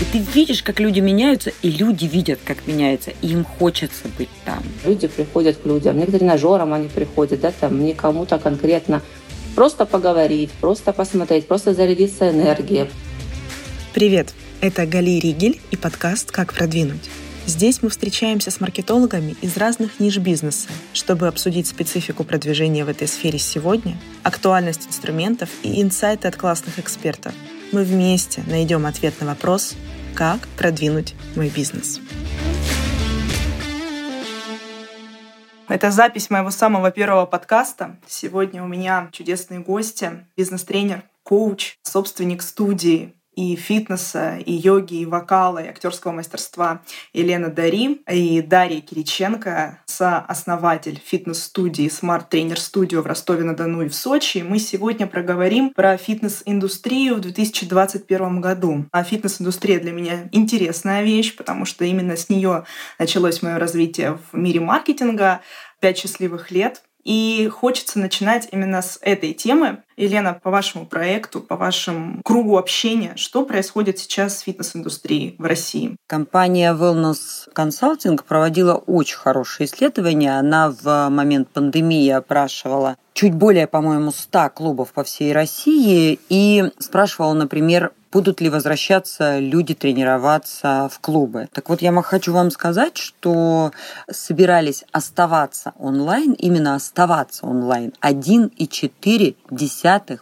И ты видишь, как люди меняются, и люди видят, как меняется, и им хочется быть там. Люди приходят к людям, не к тренажерам они приходят, да, там, не кому-то конкретно. Просто поговорить, просто посмотреть, просто зарядиться энергией. Привет, это Гали Ригель и подкаст «Как продвинуть». Здесь мы встречаемся с маркетологами из разных ниш бизнеса, чтобы обсудить специфику продвижения в этой сфере сегодня, актуальность инструментов и инсайты от классных экспертов. Мы вместе найдем ответ на вопрос, как продвинуть мой бизнес. Это запись моего самого первого подкаста. Сегодня у меня чудесные гости, бизнес-тренер, коуч, собственник студии и фитнеса, и йоги, и вокала, и актерского мастерства Елена Дари и Дарья Кириченко, сооснователь фитнес-студии Smart Trainer Studio в Ростове-на-Дону и в Сочи. Мы сегодня проговорим про фитнес-индустрию в 2021 году. А фитнес-индустрия для меня интересная вещь, потому что именно с нее началось мое развитие в мире маркетинга. Пять счастливых лет и хочется начинать именно с этой темы. Елена, по вашему проекту, по вашему кругу общения, что происходит сейчас с фитнес-индустрией в России? Компания Wellness Consulting проводила очень хорошие исследования. Она в момент пандемии опрашивала чуть более, по-моему, 100 клубов по всей России и спрашивала, например, будут ли возвращаться люди тренироваться в клубы. Так вот, я хочу вам сказать, что собирались оставаться онлайн, именно оставаться онлайн 1,4%.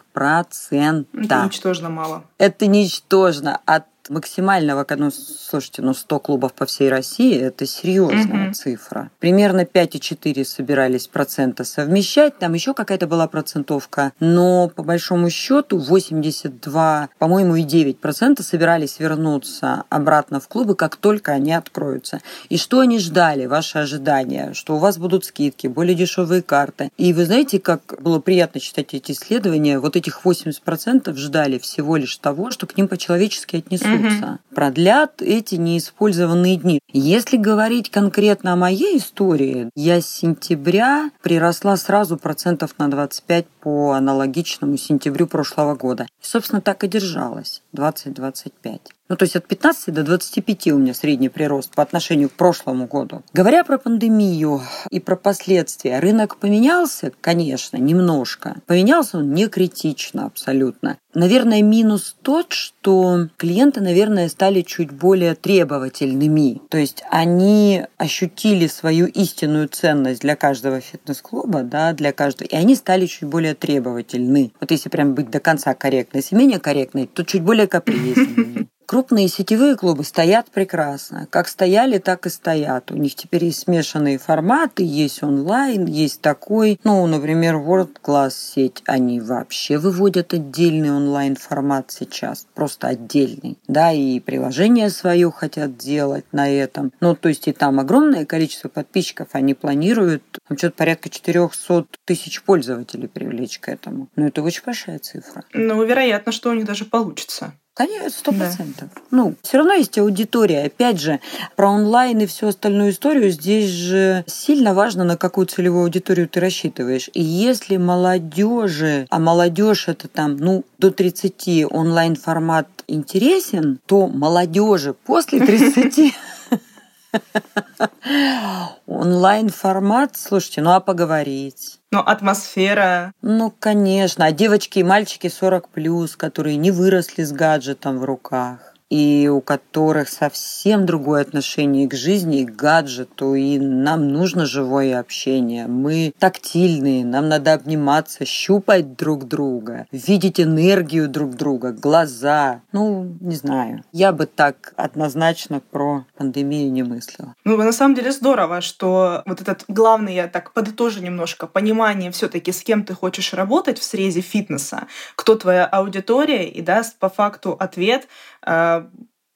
Это ничтожно мало. Это ничтожно. От максимального, ну, слушайте, ну 100 клубов по всей России – это серьезная угу. цифра. Примерно 5,4 собирались процента совмещать, там еще какая-то была процентовка, но по большому счету 82, по-моему, и 9 процента собирались вернуться обратно в клубы, как только они откроются. И что они ждали, ваши ожидания, что у вас будут скидки, более дешевые карты. И вы знаете, как было приятно читать эти исследования, вот этих 80 процентов ждали всего лишь того, что к ним по-человечески отнесутся угу. продлят эти неиспользованные дни. Если говорить конкретно о моей истории, я с сентября приросла сразу процентов на 25 по аналогичному сентябрю прошлого года. И, собственно, так и держалась. 20-25. Ну, то есть от 15 до 25 у меня средний прирост по отношению к прошлому году. Говоря про пандемию и про последствия, рынок поменялся, конечно, немножко. Поменялся он не критично абсолютно. Наверное, минус тот, что клиенты, наверное, стали чуть более требовательными. То есть они ощутили свою истинную ценность для каждого фитнес-клуба, да, для каждого, и они стали чуть более требовательны. Вот если прям быть до конца корректной, если менее корректной, то чуть более капризными. Крупные сетевые клубы стоят прекрасно. Как стояли, так и стоят. У них теперь есть смешанные форматы, есть онлайн, есть такой. Ну, например, World Class сеть, они вообще выводят отдельный онлайн-формат сейчас. Просто отдельный. Да, и приложение свое хотят делать на этом. Ну, то есть и там огромное количество подписчиков. Они планируют там что-то порядка 400 тысяч пользователей привлечь к этому. Ну, это очень большая цифра. Ну, вероятно, что у них даже получится. Конечно, сто процентов. Да. Ну, все равно есть аудитория. Опять же, про онлайн и всю остальную историю здесь же сильно важно, на какую целевую аудиторию ты рассчитываешь. И если молодежи, а молодежь это там, ну, до 30 онлайн формат интересен, то молодежи после 30 Онлайн-формат, слушайте, ну а поговорить? Ну, атмосфера. Ну, конечно. А девочки и мальчики 40 плюс, которые не выросли с гаджетом в руках и у которых совсем другое отношение к жизни и к гаджету, и нам нужно живое общение. Мы тактильные, нам надо обниматься, щупать друг друга, видеть энергию друг друга, глаза. Ну, не знаю. Я бы так однозначно про пандемию не мыслила. Ну, на самом деле здорово, что вот этот главный, я так подытожу немножко, понимание все таки с кем ты хочешь работать в срезе фитнеса, кто твоя аудитория, и даст по факту ответ,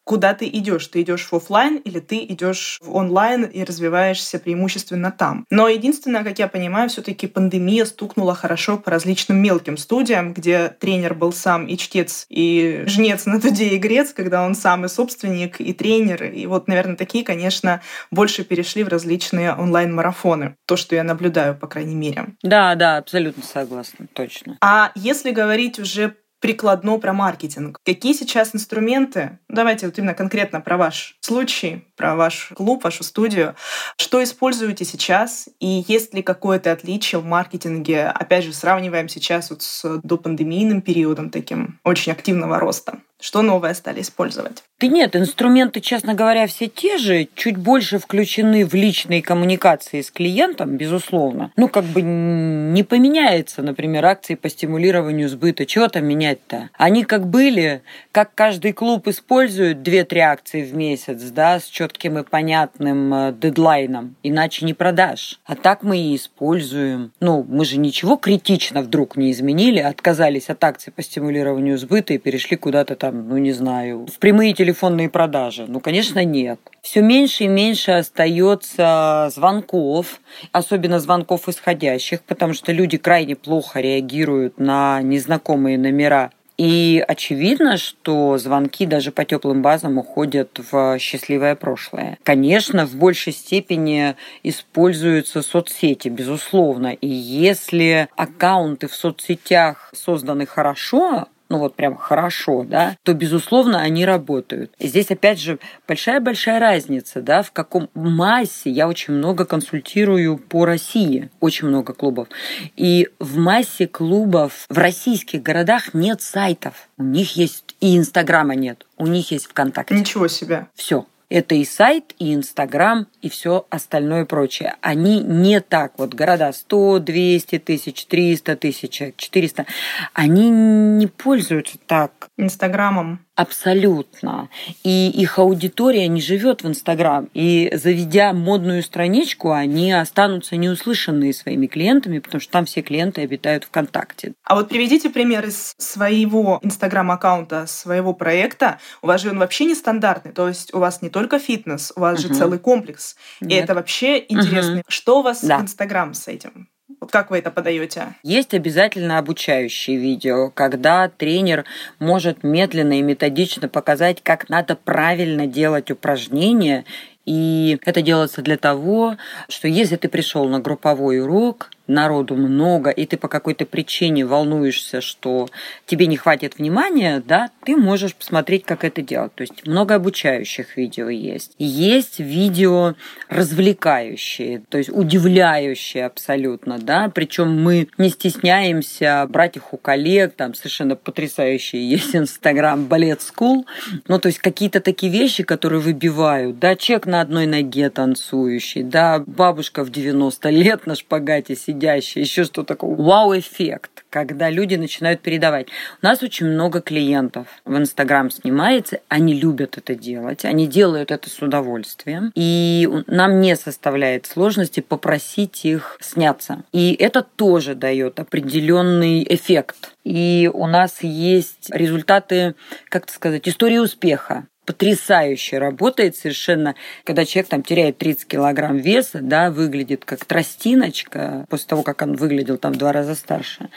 куда ты идешь. Ты идешь в офлайн или ты идешь в онлайн и развиваешься преимущественно там. Но единственное, как я понимаю, все-таки пандемия стукнула хорошо по различным мелким студиям, где тренер был сам и чтец, и жнец на туде и грец, когда он сам и собственник, и тренер. И вот, наверное, такие, конечно, больше перешли в различные онлайн-марафоны. То, что я наблюдаю, по крайней мере. Да, да, абсолютно согласна, точно. А если говорить уже прикладно про маркетинг. Какие сейчас инструменты? Давайте вот именно конкретно про ваш случай, про ваш клуб, вашу студию. Что используете сейчас и есть ли какое-то отличие в маркетинге? Опять же, сравниваем сейчас вот с допандемийным периодом таким очень активного роста. Что новое стали использовать? Да нет, инструменты, честно говоря, все те же, чуть больше включены в личные коммуникации с клиентом, безусловно. Ну, как бы не поменяется, например, акции по стимулированию сбыта. Чего там менять-то? Они как были, как каждый клуб использует 2-3 акции в месяц, да, с четким и понятным э, дедлайном, иначе не продашь. А так мы и используем. Ну, мы же ничего критично вдруг не изменили, отказались от акций по стимулированию сбыта и перешли куда-то там ну не знаю, в прямые телефонные продажи? Ну, конечно, нет. Все меньше и меньше остается звонков, особенно звонков исходящих, потому что люди крайне плохо реагируют на незнакомые номера и очевидно, что звонки даже по теплым базам уходят в счастливое прошлое. Конечно, в большей степени используются соцсети, безусловно. И если аккаунты в соцсетях созданы хорошо, ну вот прям хорошо, да, то, безусловно, они работают. И здесь, опять же, большая-большая разница, да, в каком массе я очень много консультирую по России, очень много клубов. И в массе клубов в российских городах нет сайтов. У них есть и Инстаграма нет, у них есть ВКонтакте. Ничего себе. Все. Это и сайт, и Инстаграм, и все остальное прочее. Они не так, вот города 100, 200 тысяч, 300 тысяч, 400, они не пользуются так. Инстаграмом. Абсолютно. И их аудитория не живет в Инстаграм. И заведя модную страничку, они останутся неуслышанные своими клиентами, потому что там все клиенты обитают ВКонтакте. А вот приведите пример из своего Инстаграм-аккаунта, своего проекта. У вас же он вообще нестандартный. То есть у вас не только фитнес, у вас угу. же целый комплекс. Нет. И это вообще интересно. Угу. Что у вас да. в Инстаграм с этим? Вот как вы это подаете? Есть обязательно обучающие видео, когда тренер может медленно и методично показать, как надо правильно делать упражнения. И это делается для того, что если ты пришел на групповой урок, народу много, и ты по какой-то причине волнуешься, что тебе не хватит внимания, да, ты можешь посмотреть, как это делать. То есть много обучающих видео есть. Есть видео развлекающие, то есть удивляющие абсолютно, да, причем мы не стесняемся брать их у коллег, там совершенно потрясающие есть Инстаграм Балет School, ну, то есть какие-то такие вещи, которые выбивают, да, человек на одной ноге танцующий, да, бабушка в 90 лет на шпагате сидит, сидящие, еще что такое. Вау-эффект, когда люди начинают передавать. У нас очень много клиентов в Инстаграм снимается, они любят это делать, они делают это с удовольствием, и нам не составляет сложности попросить их сняться. И это тоже дает определенный эффект. И у нас есть результаты, как сказать, истории успеха потрясающе работает совершенно, когда человек там теряет 30 килограмм веса, да, выглядит как тростиночка, после того, как он выглядел там в два раза старше.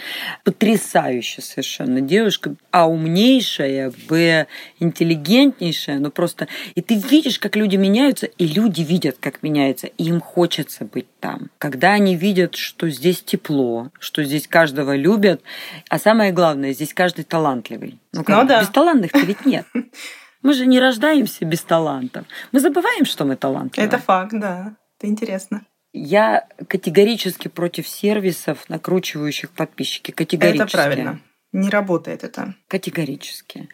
Потрясающе совершенно девушка, а умнейшая, б, интеллигентнейшая, ну просто... И ты видишь, как люди меняются, и люди видят, как меняется, и им хочется быть там. Когда они видят, что здесь тепло, что здесь каждого любят, а самое главное, здесь каждый талантливый. Ну, как, ну да. Без талантных ведь нет. Мы же не рождаемся без талантов. Мы забываем, что мы талантливы. Это факт, да. Это интересно. Я категорически против сервисов, накручивающих подписчики. Категорически. Это правильно. Не работает это. Категорически.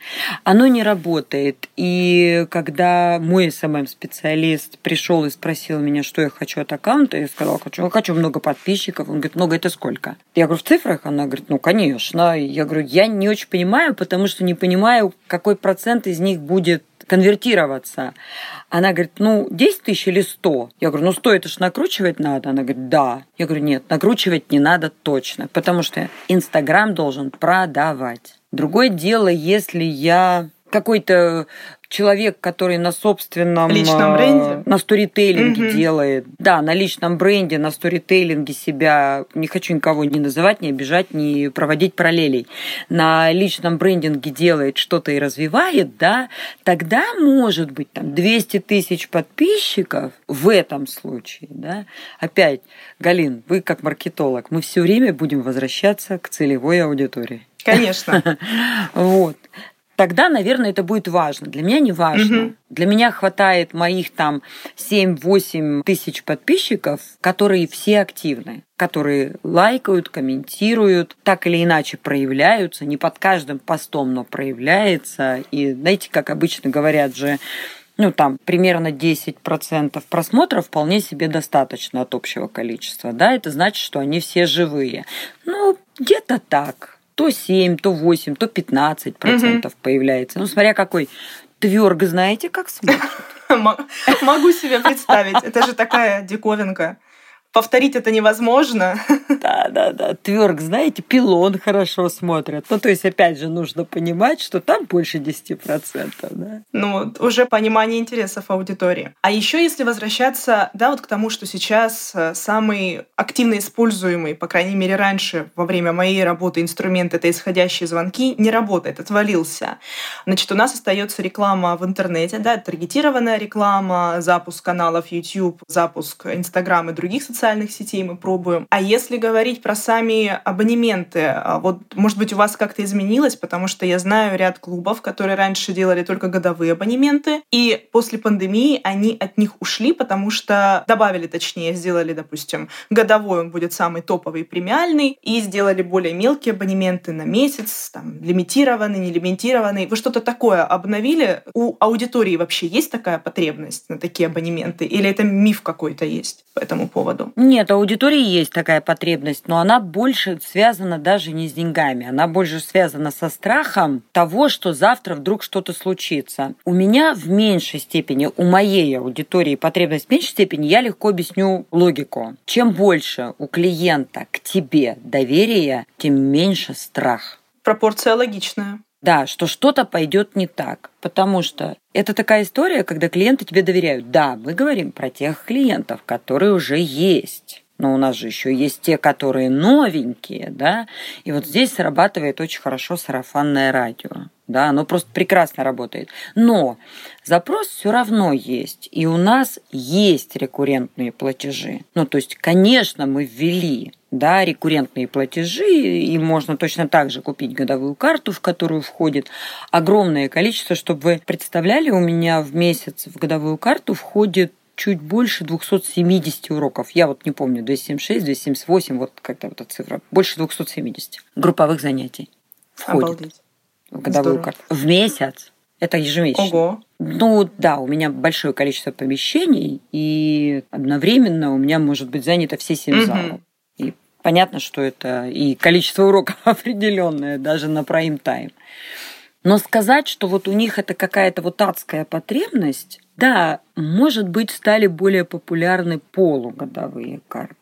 Оно не работает. И когда мой SMM-специалист пришел и спросил меня, что я хочу от аккаунта, я сказала, хочу, я хочу много подписчиков. Он говорит, много это сколько? Я говорю, в цифрах? Она говорит, ну, конечно. Я говорю, я не очень понимаю, потому что не понимаю, какой процент из них будет конвертироваться. Она говорит, ну, 10 тысяч или 100? Я говорю, ну, 100 это ж накручивать надо. Она говорит, да. Я говорю, нет, накручивать не надо точно, потому что Инстаграм должен продавать. Другое дело, если я какой-то человек, который на собственном... Личном бренде? На сторителлинге угу. делает. Да, на личном бренде, на сторителлинге себя... Не хочу никого не называть, не обижать, не проводить параллелей. На личном брендинге делает что-то и развивает, да, тогда может быть там 200 тысяч подписчиков в этом случае, да. Опять, Галин, вы как маркетолог, мы все время будем возвращаться к целевой аудитории. Конечно. Вот тогда, наверное, это будет важно. Для меня не важно. Угу. Для меня хватает моих там 7-8 тысяч подписчиков, которые все активны, которые лайкают, комментируют, так или иначе проявляются, не под каждым постом, но проявляется. И знаете, как обычно говорят же, ну, там, примерно 10% просмотров вполне себе достаточно от общего количества, да, это значит, что они все живые. Ну, где-то так то 7, то 8, то 15 процентов угу. появляется. Ну, смотря какой тверг, знаете, как смотрит. Могу себе представить. Это же такая диковинка повторить это невозможно. Да, да, да. Тверк, знаете, пилон хорошо смотрят. Ну, то есть, опять же, нужно понимать, что там больше 10%. Да? Ну, уже понимание интересов аудитории. А еще, если возвращаться, да, вот к тому, что сейчас э, самый активно используемый, по крайней мере, раньше, во время моей работы инструмент — это исходящие звонки, не работает, отвалился. Значит, у нас остается реклама в интернете, да, таргетированная реклама, запуск каналов YouTube, запуск Instagram и других социальных социальных сетей мы пробуем. А если говорить про сами абонементы, а вот, может быть, у вас как-то изменилось, потому что я знаю ряд клубов, которые раньше делали только годовые абонементы, и после пандемии они от них ушли, потому что добавили, точнее, сделали, допустим, годовой он будет самый топовый премиальный, и сделали более мелкие абонементы на месяц, там, лимитированный, не лимитированный. Вы что-то такое обновили? У аудитории вообще есть такая потребность на такие абонементы? Или это миф какой-то есть по этому поводу? Нет, у аудитории есть такая потребность, но она больше связана даже не с деньгами. Она больше связана со страхом того, что завтра вдруг что-то случится. У меня в меньшей степени, у моей аудитории потребность в меньшей степени, я легко объясню логику. Чем больше у клиента к тебе доверия, тем меньше страх. Пропорция логичная. Да, что что-то пойдет не так. Потому что это такая история, когда клиенты тебе доверяют. Да, мы говорим про тех клиентов, которые уже есть. Но у нас же еще есть те, которые новенькие, да. И вот здесь срабатывает очень хорошо сарафанное радио. Да, оно просто прекрасно работает. Но запрос все равно есть. И у нас есть рекуррентные платежи. Ну, то есть, конечно, мы ввели да, рекуррентные платежи, и можно точно так же купить годовую карту, в которую входит огромное количество, чтобы вы представляли, у меня в месяц в годовую карту входит чуть больше 270 уроков. Я вот не помню, 276, 278, вот как-то вот эта цифра. Больше 270 групповых занятий входит Обалдеть. в годовую Здорово. карту. В месяц. Это ежемесячно. Ого. Ну да, у меня большое количество помещений, и одновременно у меня может быть занято все семь угу. залов. И понятно, что это и количество уроков определенное, даже на прайм-тайм. Но сказать, что вот у них это какая-то вот адская потребность, да, может быть, стали более популярны полугодовые карты.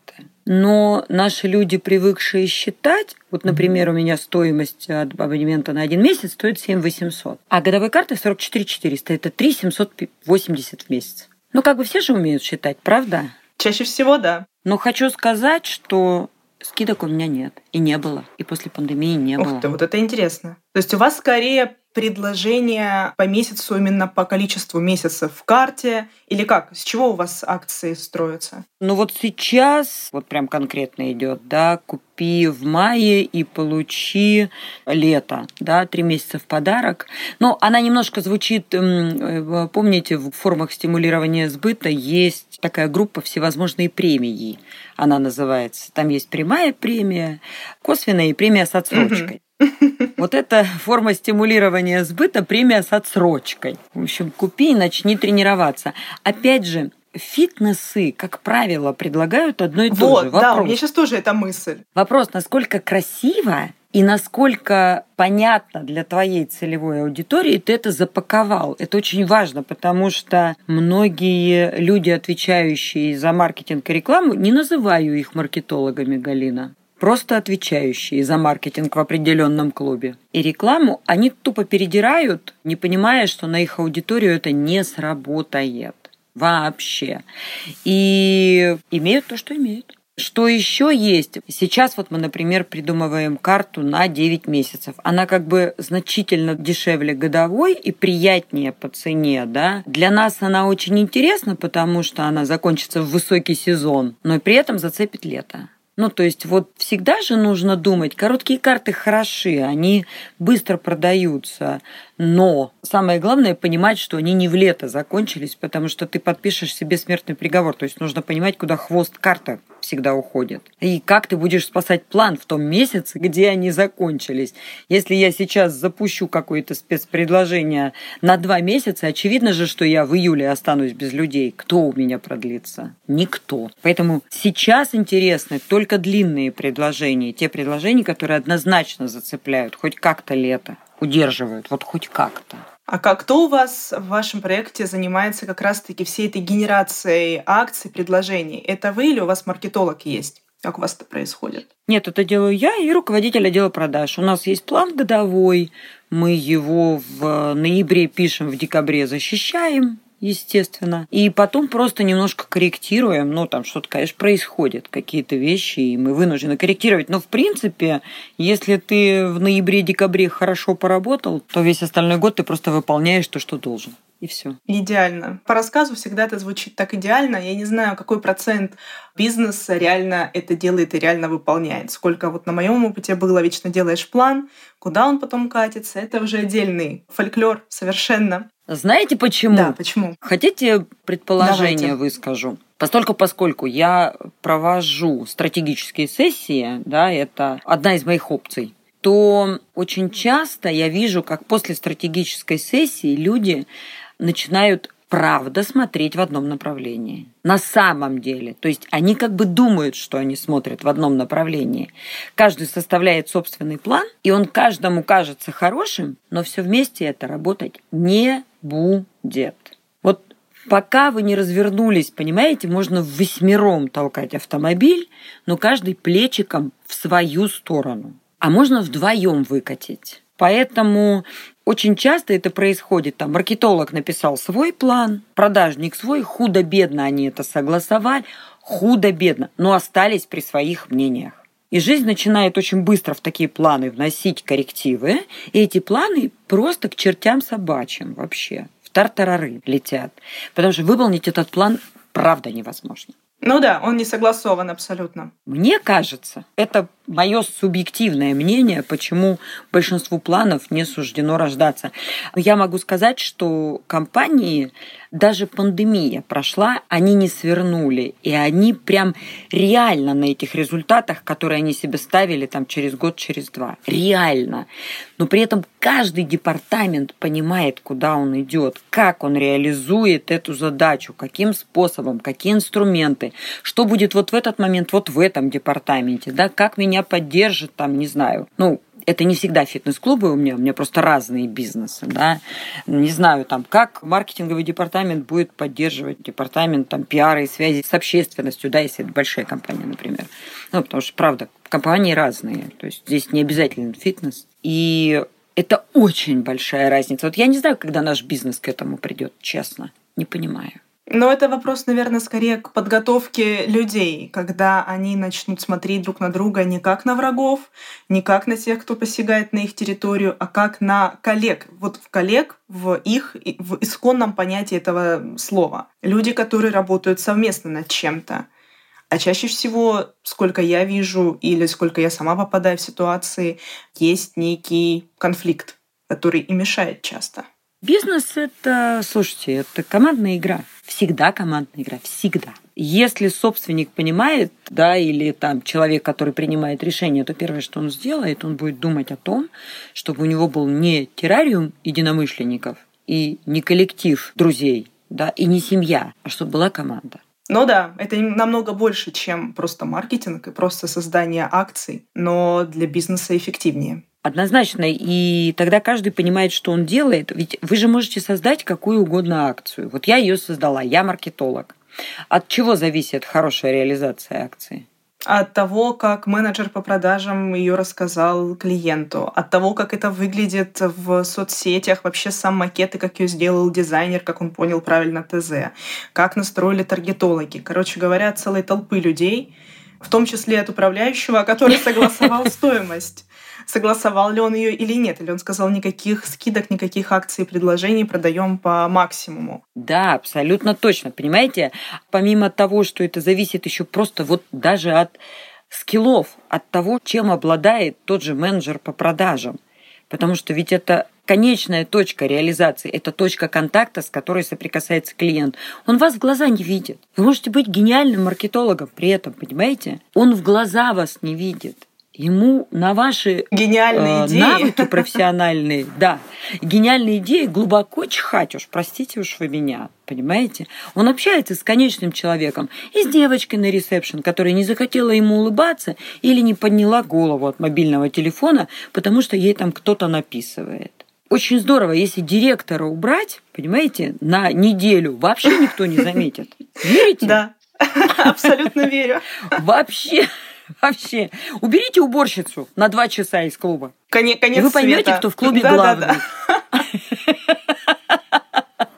Но наши люди, привыкшие считать, вот, например, у меня стоимость абонемента на один месяц стоит 7 800, а годовой карты 44 400, это 3 780 в месяц. Ну, как бы все же умеют считать, правда? Чаще всего, да. Но хочу сказать, что скидок у меня нет. И не было. И после пандемии не Ух было. Ты, вот это интересно. То есть у вас скорее предложение по месяцу именно по количеству месяцев в карте? Или как? С чего у вас акции строятся? Ну вот сейчас, вот прям конкретно идет, да, купи в мае и получи лето, да, три месяца в подарок. Но она немножко звучит, э, помните, в формах стимулирования сбыта есть такая группа «Всевозможные премии», она называется. Там есть прямая премия, косвенная и премия с отсрочкой. Вот это форма стимулирования сбыта, премия с отсрочкой. В общем, купи и начни тренироваться. Опять же, фитнесы, как правило, предлагают одно и то вот, же. Вопрос. Да, у меня сейчас тоже эта мысль. Вопрос, насколько красиво и насколько понятно для твоей целевой аудитории ты это запаковал. Это очень важно, потому что многие люди, отвечающие за маркетинг и рекламу, не называю их маркетологами, Галина просто отвечающие за маркетинг в определенном клубе. И рекламу они тупо передирают, не понимая, что на их аудиторию это не сработает вообще. И имеют то, что имеют. Что еще есть? Сейчас вот мы, например, придумываем карту на 9 месяцев. Она как бы значительно дешевле годовой и приятнее по цене, да. Для нас она очень интересна, потому что она закончится в высокий сезон, но при этом зацепит лето. Ну, то есть вот всегда же нужно думать, короткие карты хороши, они быстро продаются, но самое главное понимать, что они не в лето закончились, потому что ты подпишешь себе смертный приговор. То есть нужно понимать, куда хвост карта всегда уходит. И как ты будешь спасать план в том месяце, где они закончились. Если я сейчас запущу какое-то спецпредложение на два месяца, очевидно же, что я в июле останусь без людей. Кто у меня продлится? Никто. Поэтому сейчас интересны только длинные предложения, те предложения, которые однозначно зацепляют хоть как-то лето, удерживают, вот хоть как-то. А как кто у вас в вашем проекте занимается как раз-таки всей этой генерацией акций, предложений? Это вы или у вас маркетолог есть? Как у вас это происходит? Нет, это делаю я и руководитель отдела продаж. У нас есть план годовой, мы его в ноябре пишем, в декабре защищаем, естественно. И потом просто немножко корректируем. Ну, там что-то, конечно, происходит, какие-то вещи, и мы вынуждены корректировать. Но, в принципе, если ты в ноябре-декабре хорошо поработал, то весь остальной год ты просто выполняешь то, что должен и все. Идеально. По рассказу всегда это звучит так идеально. Я не знаю, какой процент бизнеса реально это делает и реально выполняет. Сколько вот на моем опыте было, вечно делаешь план, куда он потом катится, это уже отдельный фольклор совершенно. Знаете почему? Да, почему? Хотите предположение Давайте. выскажу? Постольку, поскольку я провожу стратегические сессии, да, это одна из моих опций, то очень часто я вижу, как после стратегической сессии люди начинают правда смотреть в одном направлении. На самом деле. То есть они как бы думают, что они смотрят в одном направлении. Каждый составляет собственный план, и он каждому кажется хорошим, но все вместе это работать не будет. Вот пока вы не развернулись, понимаете, можно восьмером толкать автомобиль, но каждый плечиком в свою сторону. А можно вдвоем выкатить. Поэтому очень часто это происходит. Там маркетолог написал свой план, продажник свой, худо-бедно они это согласовали, худо-бедно, но остались при своих мнениях. И жизнь начинает очень быстро в такие планы вносить коррективы, и эти планы просто к чертям собачьим вообще, в тартарары летят. Потому что выполнить этот план правда невозможно. Ну да, он не согласован абсолютно. Мне кажется, это мое субъективное мнение, почему большинству планов не суждено рождаться. Я могу сказать, что компании, даже пандемия прошла, они не свернули. И они прям реально на этих результатах, которые они себе ставили там через год, через два. Реально. Но при этом каждый департамент понимает, куда он идет, как он реализует эту задачу, каким способом, какие инструменты, что будет вот в этот момент вот в этом департаменте, да, как меня поддержит, там, не знаю, ну, это не всегда фитнес-клубы у меня, у меня просто разные бизнесы, да. Не знаю, там, как маркетинговый департамент будет поддерживать департамент там, пиара и связи с общественностью, да, если это большая компания, например. Ну, потому что, правда, компании разные, то есть здесь не обязательно фитнес. И это очень большая разница. Вот я не знаю, когда наш бизнес к этому придет, честно, не понимаю. Но это вопрос, наверное, скорее к подготовке людей, когда они начнут смотреть друг на друга не как на врагов, не как на тех, кто посягает на их территорию, а как на коллег. Вот в коллег, в их, в исконном понятии этого слова. Люди, которые работают совместно над чем-то. А чаще всего, сколько я вижу или сколько я сама попадаю в ситуации, есть некий конфликт, который и мешает часто. Бизнес – это, слушайте, это командная игра. Всегда командная игра, всегда. Если собственник понимает, да, или там человек, который принимает решение, то первое, что он сделает, он будет думать о том, чтобы у него был не террариум единомышленников и не коллектив друзей, да, и не семья, а чтобы была команда. Ну да, это намного больше, чем просто маркетинг и просто создание акций, но для бизнеса эффективнее. Однозначно. И тогда каждый понимает, что он делает. Ведь вы же можете создать какую угодно акцию. Вот я ее создала, я маркетолог. От чего зависит хорошая реализация акции? От того, как менеджер по продажам ее рассказал клиенту, от того, как это выглядит в соцсетях, вообще сам макет и как ее сделал дизайнер, как он понял правильно ТЗ, как настроили таргетологи. Короче говоря, целой толпы людей, в том числе от управляющего, который согласовал стоимость согласовал ли он ее или нет, или он сказал никаких скидок, никаких акций и предложений продаем по максимуму. Да, абсолютно точно. Понимаете, помимо того, что это зависит еще просто вот даже от скиллов от того, чем обладает тот же менеджер по продажам. Потому что ведь это конечная точка реализации, это точка контакта, с которой соприкасается клиент. Он вас в глаза не видит. Вы можете быть гениальным маркетологом при этом, понимаете? Он в глаза вас не видит ему на ваши гениальные э, идеи. навыки профессиональные, да, гениальные идеи глубоко чихать уж, простите уж вы меня, понимаете? Он общается с конечным человеком и с девочкой на ресепшн, которая не захотела ему улыбаться или не подняла голову от мобильного телефона, потому что ей там кто-то написывает. Очень здорово, если директора убрать, понимаете, на неделю вообще никто не заметит. Верите? Да, абсолютно верю. Вообще. Вообще. Уберите уборщицу на два часа из клуба. Конец, конец И вы поймете, света. кто в клубе да, главный. Да, да.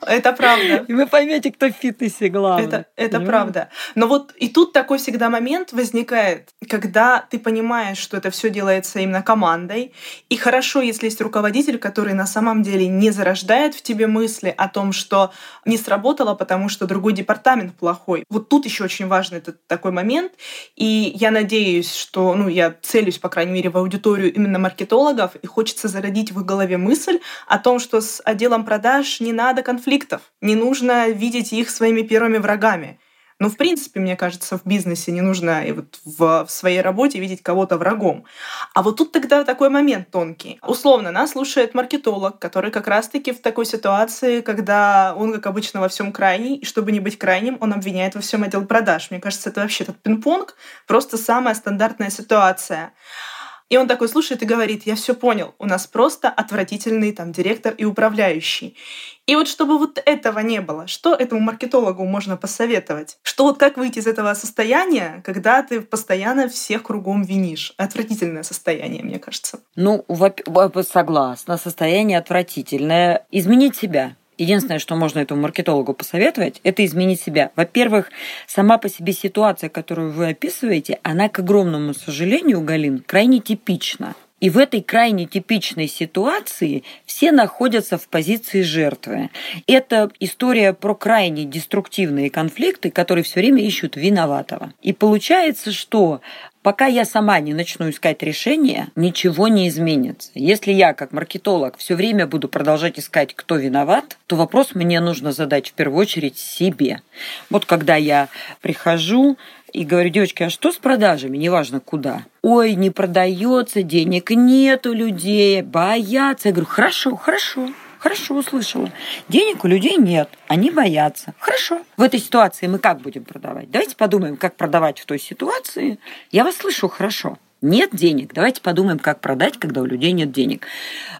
Это правда. И вы поймете, кто в фитнесе главный. Это, это Понимаете? правда. Но вот и тут такой всегда момент возникает, когда ты понимаешь, что это все делается именно командой. И хорошо, если есть руководитель, который на самом деле не зарождает в тебе мысли о том, что не сработало, потому что другой департамент плохой. Вот тут еще очень важный этот такой момент. И я надеюсь, что, ну, я целюсь, по крайней мере, в аудиторию именно маркетологов, и хочется зародить в их голове мысль о том, что с отделом продаж не надо конфликтов, не нужно видеть их своими первыми врагами. Ну, в принципе, мне кажется, в бизнесе не нужно и вот в, в своей работе видеть кого-то врагом. А вот тут тогда такой момент тонкий. Условно, нас слушает маркетолог, который как раз-таки в такой ситуации, когда он, как обычно, во всем крайний, и чтобы не быть крайним, он обвиняет во всем отдел продаж. Мне кажется, это вообще этот пинг-понг, просто самая стандартная ситуация. И он такой слушает и говорит, я все понял, у нас просто отвратительный там директор и управляющий. И вот чтобы вот этого не было, что этому маркетологу можно посоветовать? Что вот как выйти из этого состояния, когда ты постоянно всех кругом винишь? Отвратительное состояние, мне кажется. Ну, согласна, состояние отвратительное. Изменить себя. Единственное, что можно этому маркетологу посоветовать, это изменить себя. Во-первых, сама по себе ситуация, которую вы описываете, она, к огромному сожалению, Галин, крайне типична. И в этой крайне типичной ситуации все находятся в позиции жертвы. Это история про крайне деструктивные конфликты, которые все время ищут виноватого. И получается, что Пока я сама не начну искать решение, ничего не изменится. Если я, как маркетолог, все время буду продолжать искать, кто виноват, то вопрос мне нужно задать в первую очередь себе. Вот когда я прихожу и говорю, девочки, а что с продажами, неважно куда? Ой, не продается, денег нет у людей, боятся. Я говорю, хорошо, хорошо, Хорошо, услышала. Денег у людей нет, они боятся. Хорошо. В этой ситуации мы как будем продавать? Давайте подумаем, как продавать в той ситуации. Я вас слышу хорошо. Нет денег. Давайте подумаем, как продать, когда у людей нет денег.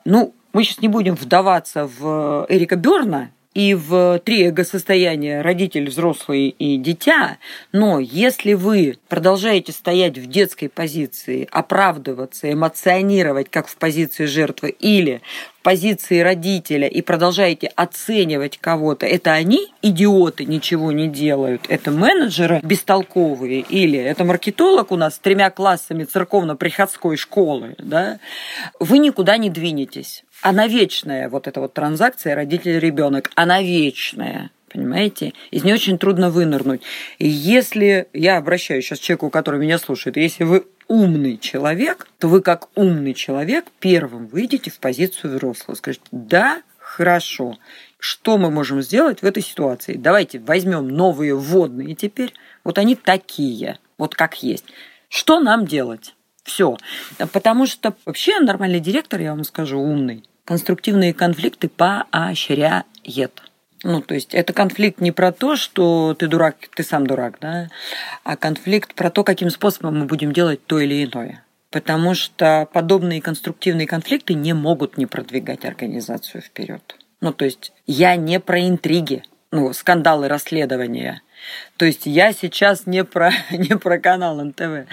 Ну, мы сейчас не будем вдаваться в Эрика Берна, и в три эго-состояния родитель, взрослый и дитя, но если вы продолжаете стоять в детской позиции, оправдываться, эмоционировать, как в позиции жертвы, или позиции родителя и продолжаете оценивать кого-то, это они идиоты, ничего не делают, это менеджеры бестолковые, или это маркетолог у нас с тремя классами церковно-приходской школы, да, вы никуда не двинетесь. Она вечная, вот эта вот транзакция родитель-ребенок, она вечная. Понимаете? Из нее очень трудно вынырнуть. И если я обращаюсь сейчас к человеку, который меня слушает, если вы умный человек, то вы как умный человек первым выйдете в позицию взрослого. Скажете, да, хорошо. Что мы можем сделать в этой ситуации? Давайте возьмем новые вводные теперь. Вот они такие, вот как есть. Что нам делать? Все. Потому что вообще нормальный директор, я вам скажу, умный конструктивные конфликты поощряет. Ну, то есть это конфликт не про то, что ты дурак, ты сам дурак, да, а конфликт про то, каким способом мы будем делать то или иное. Потому что подобные конструктивные конфликты не могут не продвигать организацию вперед. Ну, то есть я не про интриги, ну, скандалы, расследования. То есть я сейчас не про, не про канал НТВ,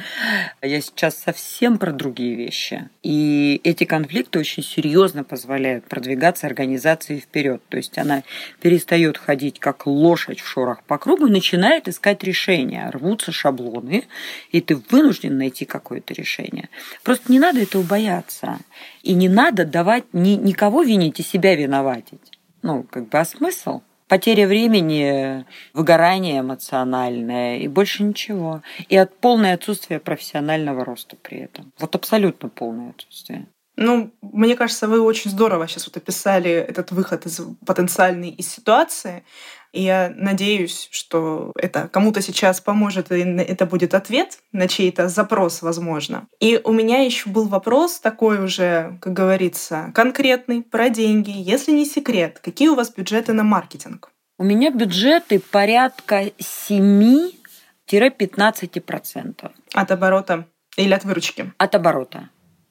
я сейчас совсем про другие вещи. И эти конфликты очень серьезно позволяют продвигаться организации вперед. То есть она перестает ходить как лошадь в шорах по кругу и начинает искать решения. Рвутся шаблоны, и ты вынужден найти какое-то решение. Просто не надо этого бояться. И не надо давать ни, никого винить и себя виноватить. Ну, как бы, а смысл? Потеря времени, выгорание эмоциональное и больше ничего. И от полное отсутствие профессионального роста при этом. Вот абсолютно полное отсутствие. Ну, мне кажется, вы очень здорово сейчас вот описали этот выход из потенциальной из ситуации. И я надеюсь, что это кому-то сейчас поможет, и это будет ответ на чей-то запрос, возможно. И у меня еще был вопрос такой уже, как говорится, конкретный, про деньги. Если не секрет, какие у вас бюджеты на маркетинг? У меня бюджеты порядка 7-15%. От оборота или от выручки? От оборота.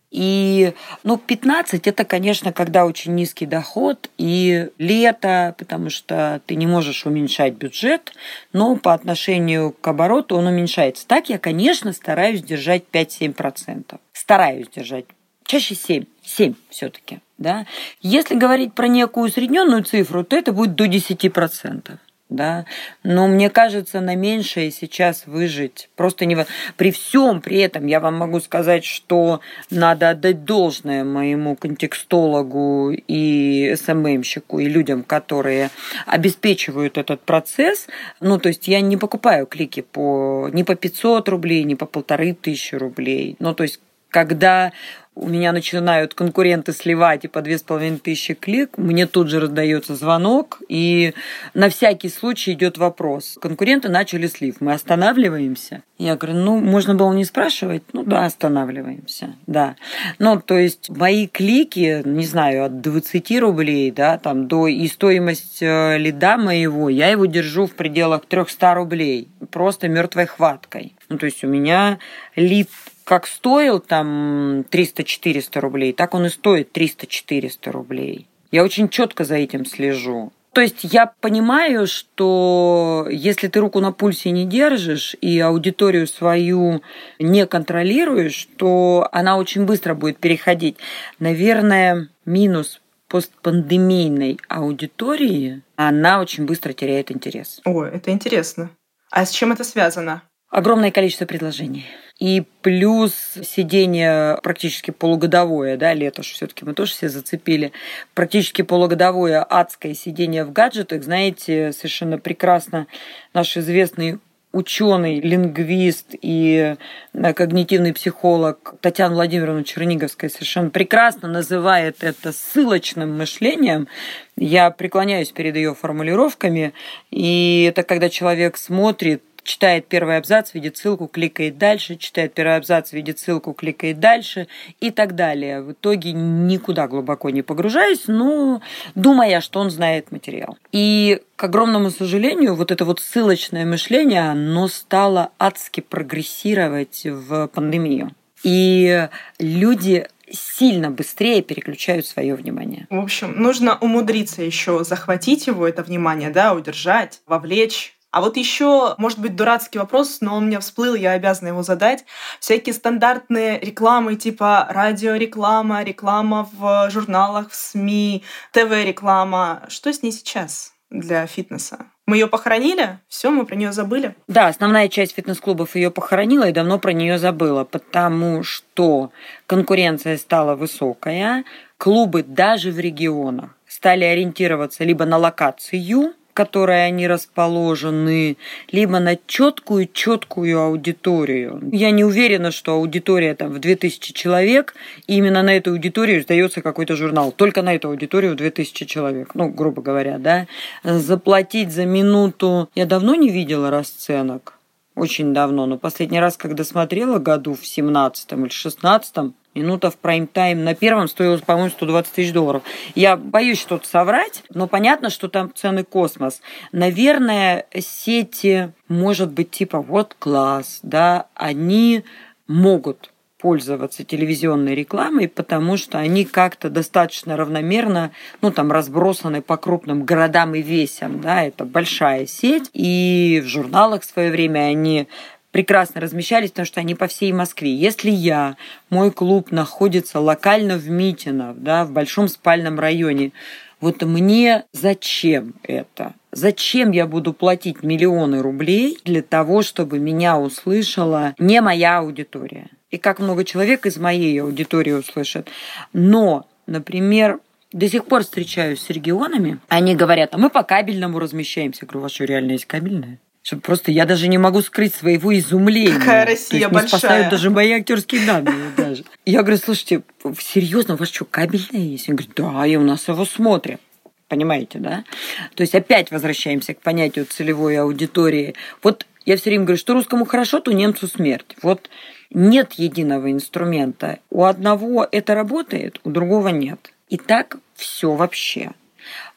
И, ну, 15 это, конечно, когда очень низкий доход и лето, потому что ты не можешь уменьшать бюджет, но по отношению к обороту он уменьшается. Так я, конечно, стараюсь держать 5-7%. Стараюсь держать. Чаще 7. 7 все-таки. Да? Если говорить про некую усредненную цифру, то это будет до 10% да, но мне кажется, на меньшее сейчас выжить просто не... При всем при этом я вам могу сказать, что надо отдать должное моему контекстологу и СММщику, и людям, которые обеспечивают этот процесс. Ну, то есть я не покупаю клики по, не по 500 рублей, не по полторы тысячи рублей. Ну, то есть когда у меня начинают конкуренты сливать и по две с половиной тысячи клик, мне тут же раздается звонок, и на всякий случай идет вопрос. Конкуренты начали слив, мы останавливаемся? Я говорю, ну, можно было не спрашивать, ну да, останавливаемся, да. Ну, то есть мои клики, не знаю, от 20 рублей, да, там, до и стоимость э, лида моего, я его держу в пределах 300 рублей, просто мертвой хваткой. Ну, то есть у меня лид как стоил там 300-400 рублей, так он и стоит 300-400 рублей. Я очень четко за этим слежу. То есть я понимаю, что если ты руку на пульсе не держишь и аудиторию свою не контролируешь, то она очень быстро будет переходить. Наверное, минус постпандемийной аудитории, она очень быстро теряет интерес. Ой, это интересно. А с чем это связано? Огромное количество предложений. И плюс сидение практически полугодовое, да, лето все-таки мы тоже все зацепили, практически полугодовое адское сидение в гаджетах, знаете, совершенно прекрасно наш известный ученый, лингвист и э, когнитивный психолог Татьяна Владимировна Черниговская совершенно прекрасно называет это ссылочным мышлением. Я преклоняюсь перед ее формулировками. И это когда человек смотрит читает первый абзац, видит ссылку, кликает дальше, читает первый абзац, видит ссылку, кликает дальше и так далее. В итоге никуда глубоко не погружаясь, но думая, что он знает материал. И, к огромному сожалению, вот это вот ссылочное мышление, оно стало адски прогрессировать в пандемию. И люди сильно быстрее переключают свое внимание. В общем, нужно умудриться еще захватить его, это внимание, да, удержать, вовлечь а вот еще, может быть, дурацкий вопрос, но он у меня всплыл, я обязана его задать. Всякие стандартные рекламы типа радиореклама, реклама в журналах, в СМИ, ТВ-реклама. Что с ней сейчас для фитнеса? Мы ее похоронили, все, мы про нее забыли. Да, основная часть фитнес-клубов ее похоронила и давно про нее забыла, потому что конкуренция стала высокая, клубы даже в регионах стали ориентироваться либо на локацию, которой они расположены, либо на четкую, четкую аудиторию. Я не уверена, что аудитория там в 2000 человек, и именно на эту аудиторию сдается какой-то журнал. Только на эту аудиторию в 2000 человек, ну, грубо говоря, да. Заплатить за минуту... Я давно не видела расценок очень давно, но последний раз, когда смотрела году в 17 или 16 Минута в прайм-тайм на первом стоила, по-моему, 120 тысяч долларов. Я боюсь что-то соврать, но понятно, что там цены космос. Наверное, сети, может быть, типа вот класс, да, они могут пользоваться телевизионной рекламой, потому что они как-то достаточно равномерно, ну, там, разбросаны по крупным городам и весям, да, это большая сеть, и в журналах в свое время они прекрасно размещались, потому что они по всей Москве. Если я, мой клуб находится локально в Митино, да, в большом спальном районе, вот мне зачем это? Зачем я буду платить миллионы рублей для того, чтобы меня услышала не моя аудитория? И как много человек из моей аудитории услышат. Но, например, до сих пор встречаюсь с регионами, они говорят, а мы по кабельному размещаемся. Я говорю, у вас что, реально есть кабельное? Что просто я даже не могу скрыть своего изумления. Какая Россия То есть большая. Не спасают даже мои актерские данные даже. Я говорю, слушайте, серьезно, у вас что, кабельное есть? Он говорит, да, и у нас его смотрят. Понимаете, да? То есть опять возвращаемся к понятию целевой аудитории. Вот я все время говорю, что русскому хорошо, то немцу смерть. Вот нет единого инструмента. У одного это работает, у другого нет. И так все вообще.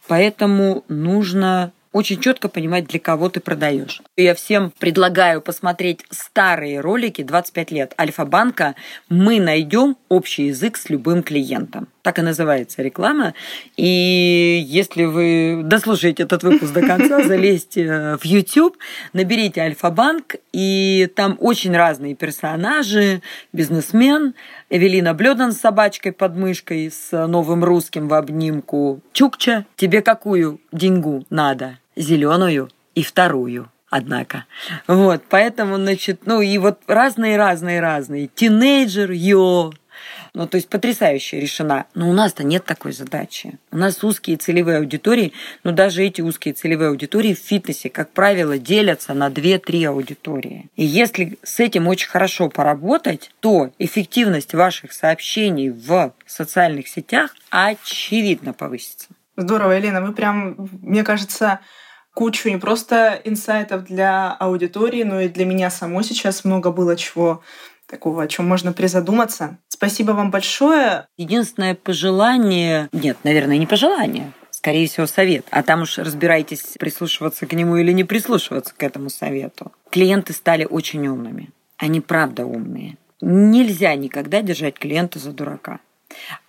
Поэтому нужно очень четко понимать, для кого ты продаешь. Я всем предлагаю посмотреть старые ролики 25 лет Альфа-банка «Мы найдем общий язык с любым клиентом». Так и называется реклама. И если вы дослушаете этот выпуск до конца, залезьте в YouTube, наберите Альфа-банк, и там очень разные персонажи, бизнесмен, Эвелина Блёдан с собачкой под мышкой, с новым русским в обнимку. Чукча, тебе какую деньгу надо? Зеленую и вторую однако. Вот, поэтому, значит, ну и вот разные-разные-разные. Тинейджер, йо, ну, то есть потрясающе решена. Но у нас-то нет такой задачи. У нас узкие целевые аудитории, но даже эти узкие целевые аудитории в фитнесе, как правило, делятся на 2-3 аудитории. И если с этим очень хорошо поработать, то эффективность ваших сообщений в социальных сетях очевидно повысится. Здорово, Елена, вы прям, мне кажется, кучу не просто инсайтов для аудитории, но и для меня самой сейчас много было чего такого, о чем можно призадуматься. Спасибо вам большое. Единственное пожелание, нет, наверное, не пожелание, скорее всего, совет. А там уж разбирайтесь, прислушиваться к нему или не прислушиваться к этому совету. Клиенты стали очень умными. Они правда умные. Нельзя никогда держать клиента за дурака.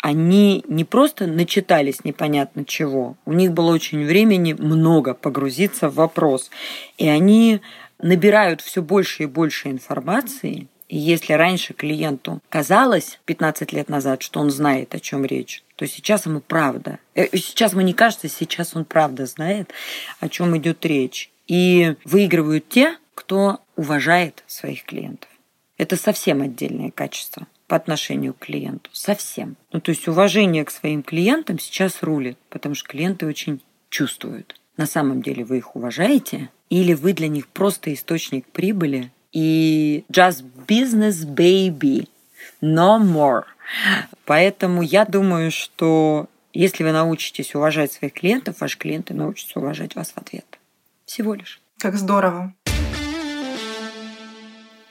Они не просто начитались непонятно чего, у них было очень времени много погрузиться в вопрос. И они набирают все больше и больше информации, и если раньше клиенту казалось 15 лет назад, что он знает, о чем речь, то сейчас ему правда. Э, сейчас ему не кажется, сейчас он правда знает, о чем идет речь. И выигрывают те, кто уважает своих клиентов. Это совсем отдельное качество по отношению к клиенту. Совсем. Ну, то есть уважение к своим клиентам сейчас рулит, потому что клиенты очень чувствуют. На самом деле вы их уважаете, или вы для них просто источник прибыли и just business baby, no more. Поэтому я думаю, что если вы научитесь уважать своих клиентов, ваши клиенты научатся уважать вас в ответ. Всего лишь. Как здорово.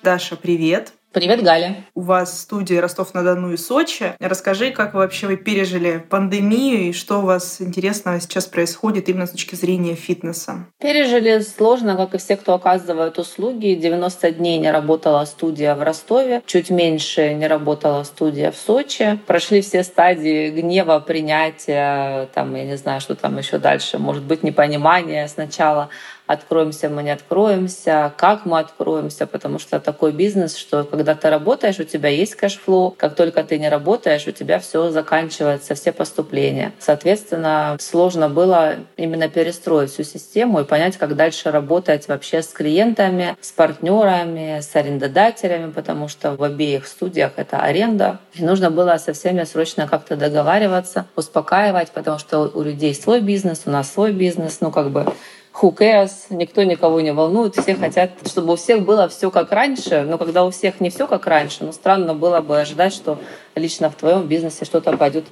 Даша, привет. Привет, Галя. У вас студии Ростов-на-Дону и Сочи. Расскажи, как вообще вы пережили пандемию и что у вас интересного сейчас происходит именно с точки зрения фитнеса? Пережили сложно, как и все, кто оказывает услуги. 90 дней не работала студия в Ростове, чуть меньше не работала студия в Сочи. Прошли все стадии гнева, принятия, там, я не знаю, что там еще дальше, может быть, непонимание сначала откроемся мы, не откроемся, как мы откроемся, потому что такой бизнес, что когда ты работаешь, у тебя есть cash flow, как только ты не работаешь, у тебя все заканчивается, все поступления. Соответственно, сложно было именно перестроить всю систему и понять, как дальше работать вообще с клиентами, с партнерами, с арендодателями, потому что в обеих студиях это аренда. И нужно было со всеми срочно как-то договариваться, успокаивать, потому что у людей свой бизнес, у нас свой бизнес, ну как бы who cares, никто никого не волнует, все хотят, чтобы у всех было все как раньше, но когда у всех не все как раньше, ну странно было бы ожидать, что лично в твоем бизнесе что-то пойдет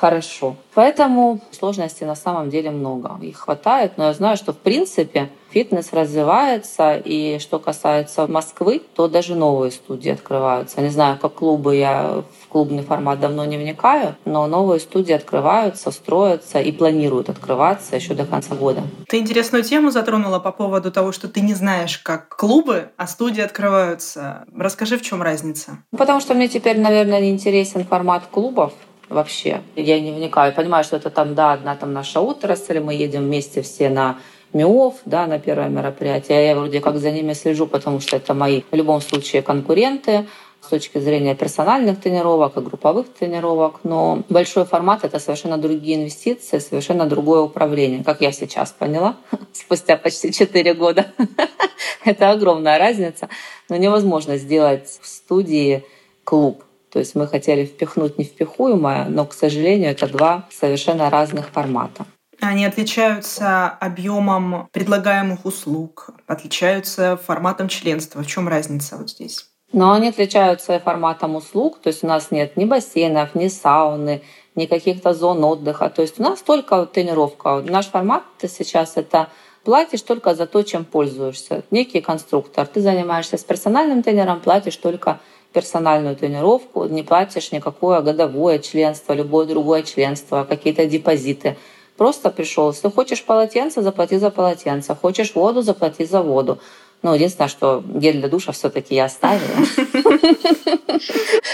хорошо. Поэтому сложностей на самом деле много. Их хватает, но я знаю, что в принципе фитнес развивается, и что касается Москвы, то даже новые студии открываются. Не знаю, как клубы, я в клубный формат давно не вникаю, но новые студии открываются, строятся и планируют открываться еще до конца года. Ты интересную тему затронула по поводу того, что ты не знаешь, как клубы, а студии открываются. Расскажи, в чем разница? Потому что мне теперь, наверное, не интересен формат клубов вообще. Я не вникаю. Понимаю, что это там, да, одна там наша отрасль, мы едем вместе все на МИОВ, да, на первое мероприятие. Я вроде как за ними слежу, потому что это мои в любом случае конкуренты с точки зрения персональных тренировок и групповых тренировок, но большой формат — это совершенно другие инвестиции, совершенно другое управление, как я сейчас поняла, спустя почти 4 года. это огромная разница, но невозможно сделать в студии клуб То есть мы хотели впихнуть невпихуемое, но, к сожалению, это два совершенно разных формата. Они отличаются объемом предлагаемых услуг, отличаются форматом членства. В чем разница вот здесь? Но они отличаются форматом услуг, то есть у нас нет ни бассейнов, ни сауны, ни каких-то зон отдыха. То есть у нас только тренировка. Наш формат сейчас это платишь только за то, чем пользуешься. Некий конструктор. Ты занимаешься с персональным тренером, платишь только персональную тренировку, не платишь никакое годовое членство, любое другое членство, какие-то депозиты. Просто пришел. Если хочешь полотенце, заплати за полотенце. Хочешь воду, заплати за воду. Ну, единственное, что гель для душа все таки я оставила.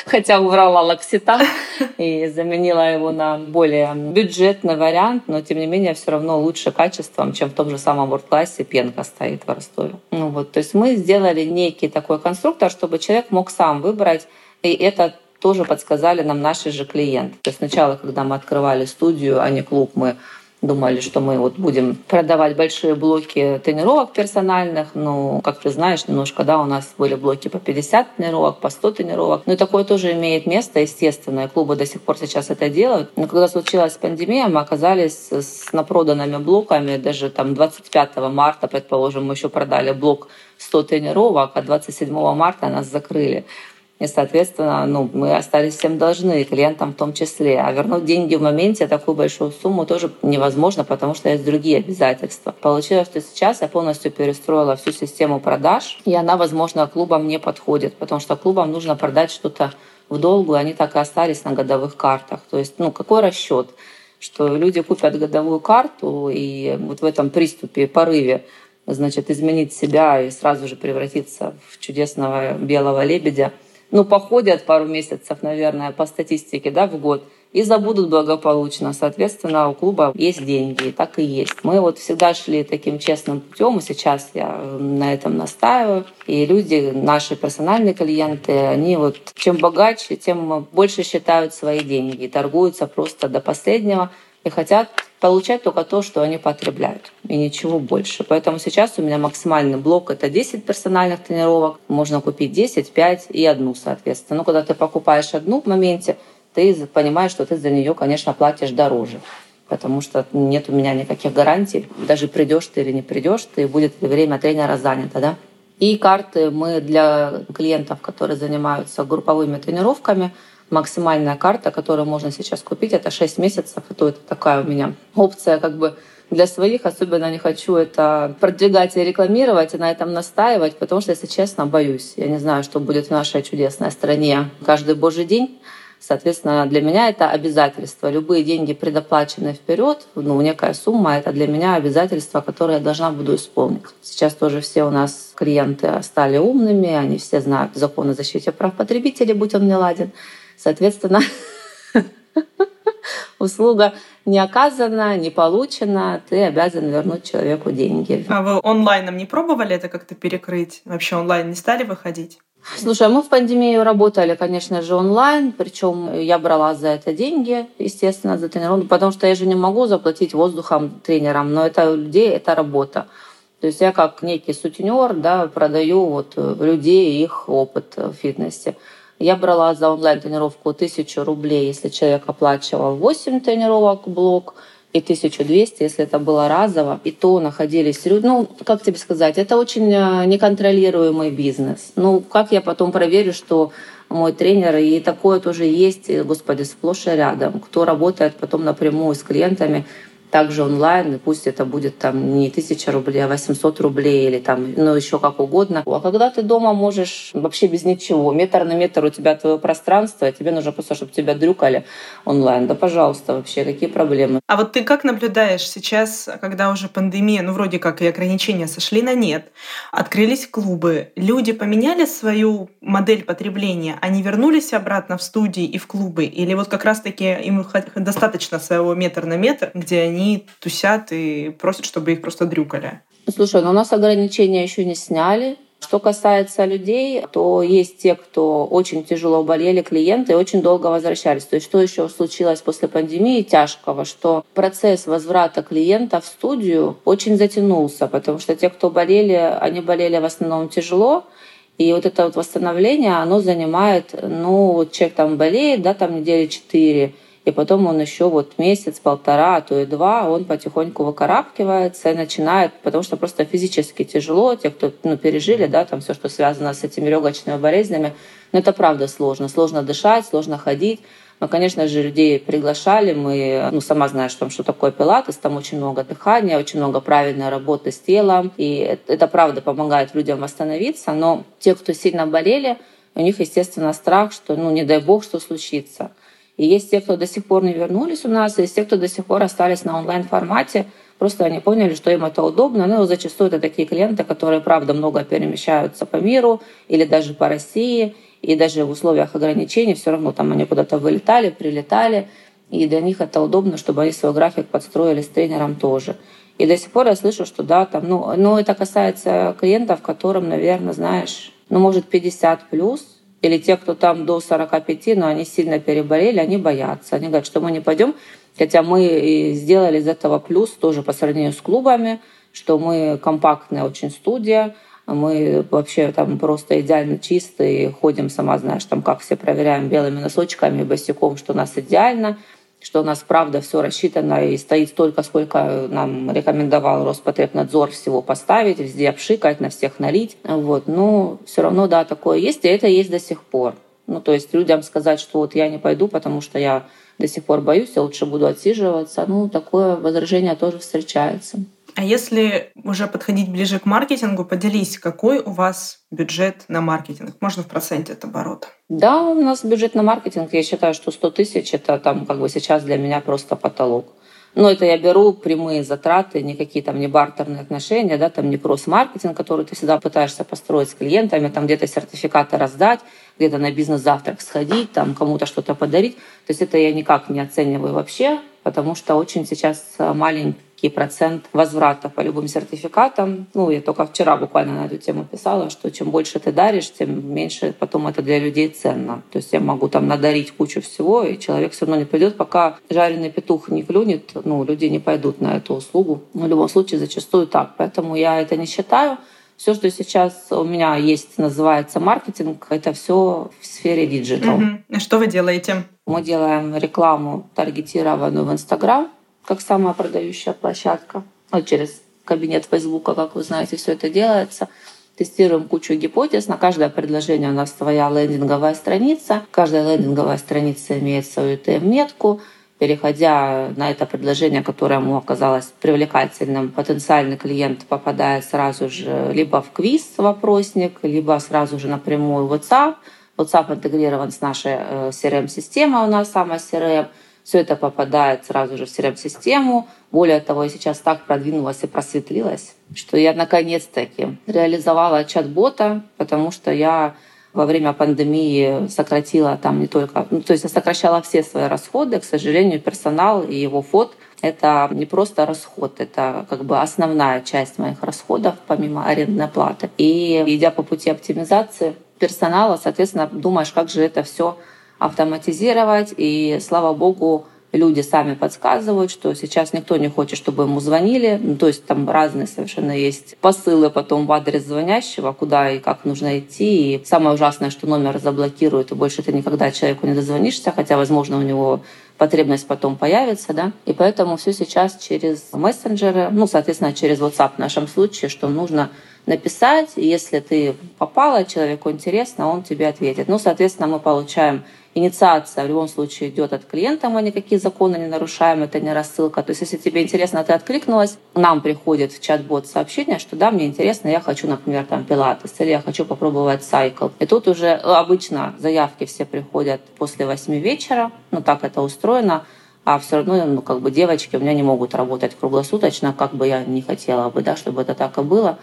Хотя убрала лаксита и заменила его на более бюджетный вариант, но тем не менее все равно лучше качеством, чем в том же самом ворд-классе пенка стоит в Ростове. Ну вот, то есть мы сделали некий такой конструктор, чтобы человек мог сам выбрать, и это тоже подсказали нам наши же клиенты. То есть сначала, когда мы открывали студию, а не клуб, мы думали, что мы вот будем продавать большие блоки тренировок персональных. Ну, как ты знаешь, немножко, да, у нас были блоки по 50 тренировок, по 100 тренировок. Ну, и такое тоже имеет место, естественно, и клубы до сих пор сейчас это делают. Но когда случилась пандемия, мы оказались с напроданными блоками. Даже там 25 марта, предположим, мы еще продали блок 100 тренировок, а 27 марта нас закрыли. И, соответственно, ну, мы остались всем должны, клиентам в том числе. А вернуть деньги в моменте, такую большую сумму, тоже невозможно, потому что есть другие обязательства. Получилось, что сейчас я полностью перестроила всю систему продаж, и она, возможно, клубам не подходит, потому что клубам нужно продать что-то в долгу, и они так и остались на годовых картах. То есть, ну, какой расчет? Что люди купят годовую карту, и вот в этом приступе, порыве, значит, изменить себя и сразу же превратиться в чудесного белого лебедя – ну, походят пару месяцев, наверное, по статистике, да, в год, и забудут благополучно. Соответственно, у клуба есть деньги, так и есть. Мы вот всегда шли таким честным путем, и сейчас я на этом настаиваю. И люди, наши персональные клиенты, они вот чем богаче, тем больше считают свои деньги, торгуются просто до последнего и хотят получать только то, что они потребляют, и ничего больше. Поэтому сейчас у меня максимальный блок — это 10 персональных тренировок. Можно купить 10, 5 и одну, соответственно. Но когда ты покупаешь одну в моменте, ты понимаешь, что ты за нее, конечно, платишь дороже потому что нет у меня никаких гарантий. Даже придешь ты или не придешь, ты будет время тренера занято, да? И карты мы для клиентов, которые занимаются групповыми тренировками, максимальная карта, которую можно сейчас купить, это 6 месяцев. И то это такая у меня опция как бы для своих. Особенно не хочу это продвигать и рекламировать, и на этом настаивать, потому что, если честно, боюсь. Я не знаю, что будет в нашей чудесной стране каждый божий день. Соответственно, для меня это обязательство. Любые деньги предоплачены вперед, ну, некая сумма, это для меня обязательство, которое я должна буду исполнить. Сейчас тоже все у нас клиенты стали умными, они все знают закон о защите прав потребителей, будь он не ладен. Соответственно, услуга не оказана, не получена, ты обязан вернуть человеку деньги. А вы онлайном не пробовали это как-то перекрыть? Вообще онлайн не стали выходить? Слушай, мы в пандемию работали, конечно же, онлайн, причем я брала за это деньги, естественно, за тренировку, потому что я же не могу заплатить воздухом тренерам, но это у людей, это работа. То есть я как некий сутенер, да, продаю вот людей их опыт в фитнесе. Я брала за онлайн-тренировку 1000 рублей, если человек оплачивал 8 тренировок блок, и 1200, если это было разово, и то находились. Ну, как тебе сказать, это очень э, неконтролируемый бизнес. Ну, как я потом проверю, что мой тренер, и такое тоже есть, господи, сплошь и рядом, кто работает потом напрямую с клиентами, также онлайн, и пусть это будет там не тысяча рублей, а 800 рублей или там, ну, еще как угодно. А когда ты дома можешь вообще без ничего, метр на метр у тебя твое пространство, и тебе нужно просто, чтобы тебя дрюкали онлайн. Да, пожалуйста, вообще, какие проблемы? А вот ты как наблюдаешь сейчас, когда уже пандемия, ну, вроде как и ограничения сошли на нет, открылись клубы, люди поменяли свою модель потребления, они вернулись обратно в студии и в клубы, или вот как раз-таки им достаточно своего метр на метр, где они они тусят и просят, чтобы их просто дрюкали. Слушай, но ну у нас ограничения еще не сняли. Что касается людей, то есть те, кто очень тяжело болели, клиенты, и очень долго возвращались. То есть что еще случилось после пандемии тяжкого, что процесс возврата клиента в студию очень затянулся, потому что те, кто болели, они болели в основном тяжело, И вот это вот восстановление, оно занимает, ну, человек там болеет, да, там недели четыре, и потом он еще вот месяц, полтора, а то и два, он потихоньку выкарабкивается и начинает, потому что просто физически тяжело, те, кто ну, пережили, да, там все, что связано с этими легочными болезнями, но это правда сложно. Сложно дышать, сложно ходить. Мы, конечно же, людей приглашали. Мы, ну, сама знаешь, там, что такое пилатес. Там очень много дыхания, очень много правильной работы с телом. И это, это правда помогает людям восстановиться. Но те, кто сильно болели, у них, естественно, страх, что, ну, не дай бог, что случится. И есть те, кто до сих пор не вернулись у нас, и есть те, кто до сих пор остались на онлайн-формате. Просто они поняли, что им это удобно. Ну, зачастую это такие клиенты, которые, правда, много перемещаются по миру или даже по России. И даже в условиях ограничений все равно там они куда-то вылетали, прилетали. И для них это удобно, чтобы они свой график подстроили с тренером тоже. И до сих пор я слышу, что да, там, ну, ну это касается клиентов, которым, наверное, знаешь, ну, может, 50 плюс, или те, кто там до 45, но они сильно переболели, они боятся. Они говорят, что мы не пойдем, хотя мы сделали из этого плюс тоже по сравнению с клубами, что мы компактная очень студия, мы вообще там просто идеально чистые, ходим, сама знаешь, там как все проверяем белыми носочками, босиком, что у нас идеально – что у нас правда все рассчитано и стоит столько, сколько нам рекомендовал Роспотребнадзор всего поставить, везде обшикать, на всех налить. Вот. Но все равно, да, такое есть, и это есть до сих пор. Ну, то есть людям сказать, что вот я не пойду, потому что я до сих пор боюсь, я лучше буду отсиживаться, ну, такое возражение тоже встречается. А если уже подходить ближе к маркетингу, поделись, какой у вас бюджет на маркетинг? Можно в проценте от оборота? Да, у нас бюджет на маркетинг, я считаю, что 100 тысяч – это там как бы сейчас для меня просто потолок. Но это я беру прямые затраты, никакие там не бартерные отношения, да, там не кросс-маркетинг, который ты всегда пытаешься построить с клиентами, там где-то сертификаты раздать, где-то на бизнес-завтрак сходить, там кому-то что-то подарить. То есть это я никак не оцениваю вообще, потому что очень сейчас маленький маленький процент возврата по любым сертификатам. Ну, я только вчера буквально на эту тему писала, что чем больше ты даришь, тем меньше потом это для людей ценно. То есть я могу там надарить кучу всего, и человек все равно не пойдет, пока жареный петух не клюнет, ну, люди не пойдут на эту услугу. Но в любом случае зачастую так. Поэтому я это не считаю. Все, что сейчас у меня есть, называется маркетинг, это все в сфере digital. Угу. Что вы делаете? Мы делаем рекламу таргетированную в Инстаграм, как самая продающая площадка. Вот через кабинет Фейсбука, как вы знаете, все это делается. Тестируем кучу гипотез. На каждое предложение у нас своя лендинговая страница. Каждая лендинговая страница имеет свою UTM-метку. Переходя на это предложение, которое ему оказалось привлекательным, потенциальный клиент попадает сразу же либо в квиз вопросник, либо сразу же напрямую в WhatsApp. WhatsApp интегрирован с нашей э, CRM-системой, у нас самая CRM — все это попадает сразу же в CRM-систему. Более того, я сейчас так продвинулась и просветлилась, что я наконец-таки реализовала чат-бота, потому что я во время пандемии сократила там не только... Ну, то есть я сокращала все свои расходы. К сожалению, персонал и его фот — это не просто расход, это как бы основная часть моих расходов, помимо арендной платы. И идя по пути оптимизации персонала, соответственно, думаешь, как же это все автоматизировать. И слава богу, люди сами подсказывают, что сейчас никто не хочет, чтобы ему звонили. Ну, то есть там разные совершенно есть посылы потом в адрес звонящего, куда и как нужно идти. И самое ужасное, что номер заблокируют, и больше ты никогда человеку не дозвонишься, хотя, возможно, у него потребность потом появится, да. И поэтому все сейчас через мессенджеры, ну, соответственно, через WhatsApp в нашем случае, что нужно написать, если ты попала, человеку интересно, он тебе ответит. Ну, соответственно, мы получаем инициация в любом случае идет от клиента, мы никакие законы не нарушаем, это не рассылка. То есть, если тебе интересно, ты откликнулась, нам приходит в чат-бот сообщение, что да, мне интересно, я хочу, например, там пилатес, или я хочу попробовать сайкл. И тут уже обычно заявки все приходят после 8 вечера, ну так это устроено, а все равно, ну, как бы девочки у меня не могут работать круглосуточно, как бы я не хотела бы, да, чтобы это так и было.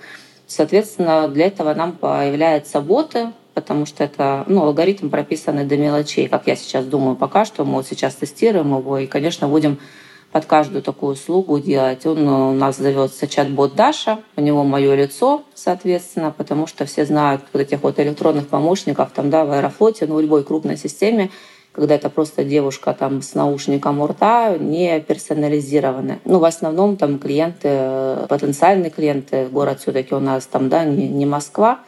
Соответственно, для этого нам появляются боты, потому что это ну, алгоритм прописанный до мелочей, как я сейчас думаю пока что. Мы вот сейчас тестируем его и, конечно, будем под каждую такую услугу делать. Он у нас зовется чат-бот Даша, у него мое лицо, соответственно, потому что все знают вот этих вот электронных помощников там, да, в Аэрофлоте, ну, в любой крупной системе, когда это просто девушка там с наушником у рта, не персонализированная. Ну, в основном там клиенты, потенциальные клиенты, город все таки у нас там, да, не, не Москва,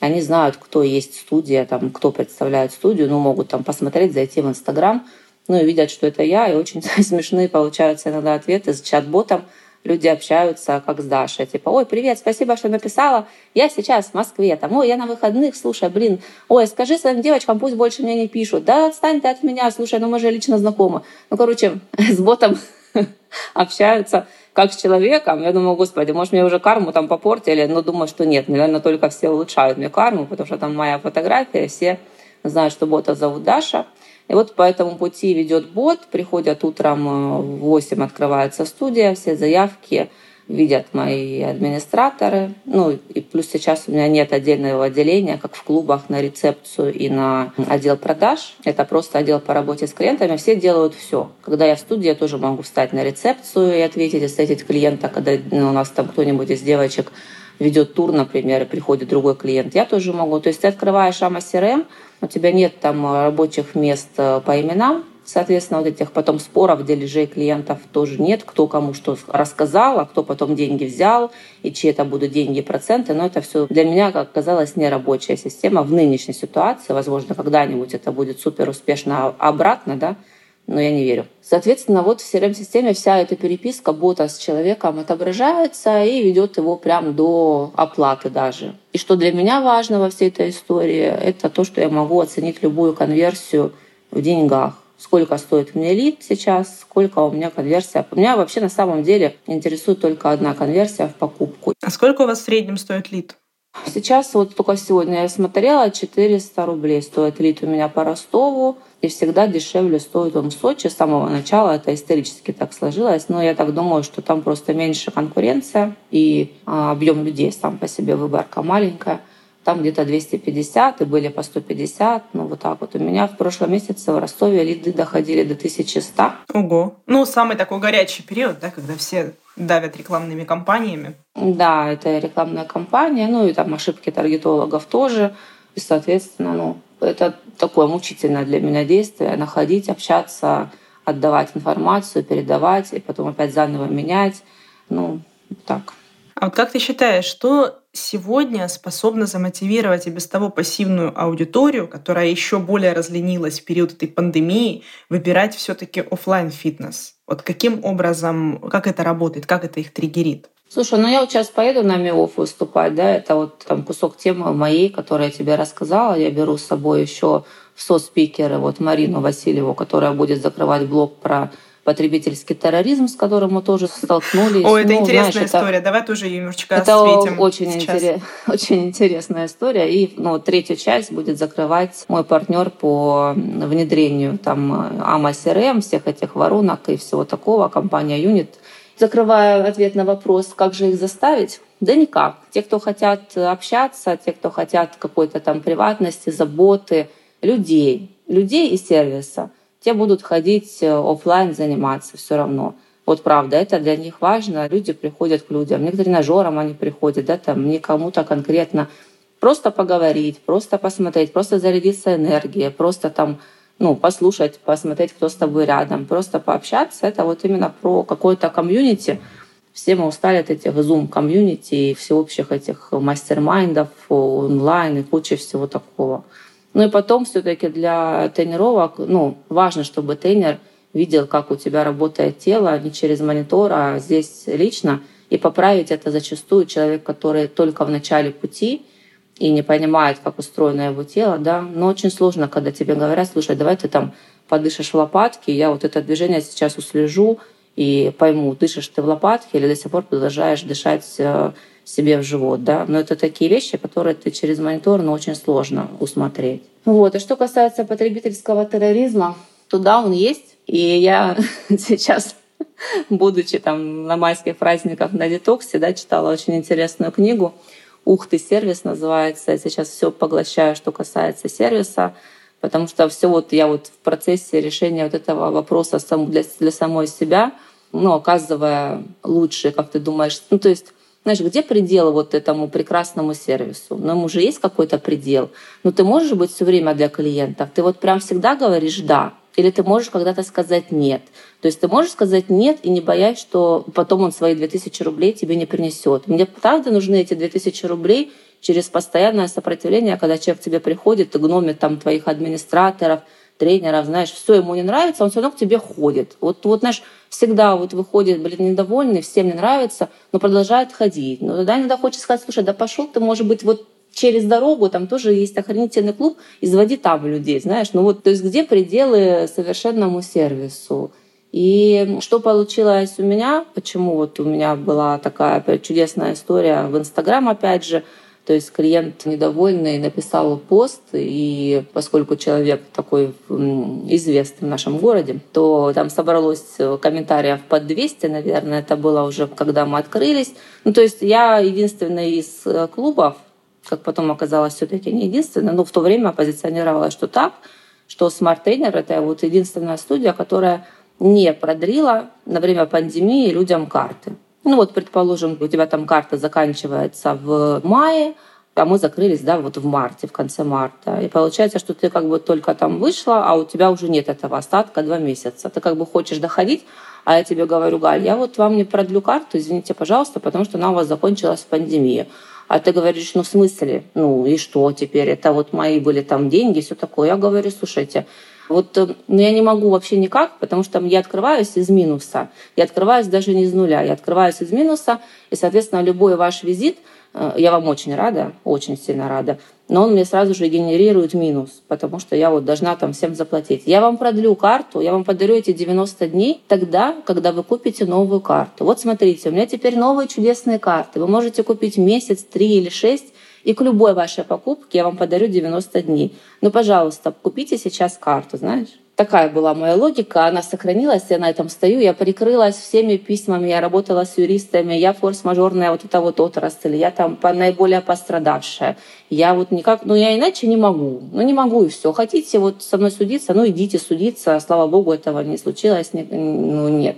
они знают, кто есть студия, там, кто представляет студию, ну, могут там посмотреть, зайти в Инстаграм, ну, и видят, что это я, и очень смешные получаются иногда ответы с чат-ботом, люди общаются, как с Дашей. Типа, ой, привет, спасибо, что написала. Я сейчас в Москве. Там, ой, я на выходных, слушай, блин. Ой, скажи своим девочкам, пусть больше мне не пишут. Да отстань ты от меня, слушай, ну мы же лично знакомы. Ну, короче, с ботом общаются как с человеком. Я думаю, господи, может, мне уже карму там попортили, но думаю, что нет. Наверное, только все улучшают мне карму, потому что там моя фотография, все знают, что бота зовут Даша. И вот по этому пути ведет бот, приходят утром э, в 8, открывается студия, все заявки видят мои администраторы. Ну и плюс сейчас у меня нет отдельного отделения, как в клубах, на рецепцию и на отдел продаж. Это просто отдел по работе с клиентами. Все делают все. Когда я в студии, я тоже могу встать на рецепцию и ответить, и встретить клиента, когда ну, у нас там кто-нибудь из девочек ведет тур, например, и приходит другой клиент, я тоже могу. То есть ты открываешь AMA CRM, у тебя нет там рабочих мест э, по именам, Соответственно, вот этих потом споров, дележей клиентов тоже нет, кто кому что рассказал, а кто потом деньги взял, и чьи это будут деньги и проценты. Но это все для меня, как оказалось, нерабочая система в нынешней ситуации. Возможно, когда-нибудь это будет супер успешно обратно, да, но я не верю. Соответственно, вот в CRM-системе вся эта переписка бота с человеком отображается и ведет его прям до оплаты даже. И что для меня важно во всей этой истории, это то, что я могу оценить любую конверсию в деньгах сколько стоит мне лид сейчас, сколько у меня конверсия. Меня вообще на самом деле интересует только одна конверсия в покупку. А сколько у вас в среднем стоит лид? Сейчас вот только сегодня я смотрела, 400 рублей стоит лид у меня по Ростову. И всегда дешевле стоит он в Сочи. С самого начала это исторически так сложилось. Но я так думаю, что там просто меньше конкуренция и а, объем людей сам по себе выборка маленькая там где-то 250, и были по 150, ну вот так вот. У меня в прошлом месяце в Ростове лиды доходили до 1100. Ого. Ну, самый такой горячий период, да, когда все давят рекламными кампаниями. Да, это рекламная кампания, ну и там ошибки таргетологов тоже. И, соответственно, ну, это такое мучительное для меня действие, находить, общаться, отдавать информацию, передавать, и потом опять заново менять. Ну, так. А вот как ты считаешь, что сегодня способна замотивировать и без того пассивную аудиторию, которая еще более разленилась в период этой пандемии, выбирать все-таки офлайн фитнес? Вот каким образом, как это работает, как это их триггерит? Слушай, ну я вот сейчас поеду на МИОФ выступать, да, это вот там кусок темы моей, которую я тебе рассказала. Я беру с собой еще в со-спикеры вот Марину Васильеву, которая будет закрывать блог про потребительский терроризм, с которым мы тоже столкнулись. О, это ну, интересная знаешь, история. Это, Давай тоже немножечко это осветим очень, интерес, очень интересная история. И ну, третью часть будет закрывать мой партнер по внедрению там AMA CRM, всех этих воронок и всего такого, компания Unit. Закрывая ответ на вопрос, как же их заставить, да никак. Те, кто хотят общаться, те, кто хотят какой-то там приватности, заботы, людей, людей и сервиса – те будут ходить э, офлайн заниматься все равно. Вот правда, это для них важно. Люди приходят к людям, не к тренажерам они приходят, да, там не кому-то конкретно. Просто поговорить, просто посмотреть, просто зарядиться энергией, просто там ну, послушать, посмотреть, кто с тобой рядом, просто пообщаться. Это вот именно про какое-то комьюнити. Все мы устали от этих зум-комьюнити и всеобщих этих мастер-майндов онлайн и куча всего такого. Ну и потом все-таки для тренировок, ну, важно, чтобы тренер видел, как у тебя работает тело, не через монитор, а здесь лично. И поправить это зачастую человек, который только в начале пути и не понимает, как устроено его тело, да. Но очень сложно, когда тебе говорят, слушай, давай ты там подышишь в лопатки, я вот это движение сейчас услежу и пойму, дышишь ты в лопатке или до сих пор продолжаешь дышать э, себе в живот, да. Но это такие вещи, которые ты через монитор, но ну, очень сложно усмотреть. Вот. И что касается потребительского терроризма, туда он есть. И я сейчас, будучи там на майских праздниках на детоксе, да, читала очень интересную книгу. «Ух ты, сервис» называется. Я сейчас все поглощаю, что касается сервиса потому что все вот я вот в процессе решения вот этого вопроса для, для самой себя, ну, оказывая лучше, как ты думаешь, ну, то есть знаешь, где предел вот этому прекрасному сервису? Ну, ему же есть какой-то предел. Но ну, ты можешь быть все время для клиентов. Ты вот прям всегда говоришь «да». или ты можешь когда-то сказать «нет». То есть ты можешь сказать «нет» и не боясь, что потом он свои 2000 рублей тебе не принесет. Мне правда нужны эти 2000 рублей через постоянное сопротивление, когда человек к тебе приходит и гномит там твоих администраторов, тренеров, знаешь, все ему не нравится, он все равно к тебе ходит. Вот, вот знаешь, всегда вот выходит, блин, недовольный, всем не нравится, но продолжает ходить. Но тогда иногда хочется сказать, слушай, да пошел ты, может быть, вот через дорогу, там тоже есть охранительный клуб, изводи там людей, знаешь. Ну вот, то есть где пределы совершенному сервису? И что получилось у меня, почему вот у меня была такая чудесная история в Инстаграм, опять же, то есть клиент недовольный написал пост, и поскольку человек такой известный в нашем городе, то там собралось комментариев под 200, наверное, это было уже когда мы открылись. Ну, то есть я единственная из клубов, как потом оказалось, все-таки не единственная, но в то время позиционировала, что так, что Smart Trainer — это вот единственная студия, которая не продрила на время пандемии людям карты. Ну вот, предположим, у тебя там карта заканчивается в мае, а мы закрылись, да, вот в марте, в конце марта. И получается, что ты как бы только там вышла, а у тебя уже нет этого остатка два месяца. Ты как бы хочешь доходить, а я тебе говорю, Галь, я вот вам не продлю карту, извините, пожалуйста, потому что она у вас закончилась в пандемии. А ты говоришь, ну в смысле? Ну и что теперь? Это вот мои были там деньги, все такое. Я говорю, слушайте, вот э, ну, я не могу вообще никак, потому что я открываюсь из минуса. Я открываюсь даже не из нуля. Я открываюсь из минуса, и, соответственно, любой ваш визит, э, я вам очень рада, очень сильно рада, но он мне сразу же генерирует минус, потому что я вот должна там всем заплатить. Я вам продлю карту, я вам подарю эти 90 дней тогда, когда вы купите новую карту. Вот смотрите, у меня теперь новые чудесные карты. Вы можете купить месяц, три или шесть, и к любой вашей покупке я вам подарю 90 дней. Ну, пожалуйста, купите сейчас карту, знаешь? Такая была моя логика, она сохранилась, я на этом стою, я прикрылась всеми письмами, я работала с юристами, я форс-мажорная вот эта вот отрасль, я там наиболее пострадавшая. Я вот никак, ну я иначе не могу, ну не могу и все. Хотите вот со мной судиться, ну идите судиться, слава богу, этого не случилось, ну нет.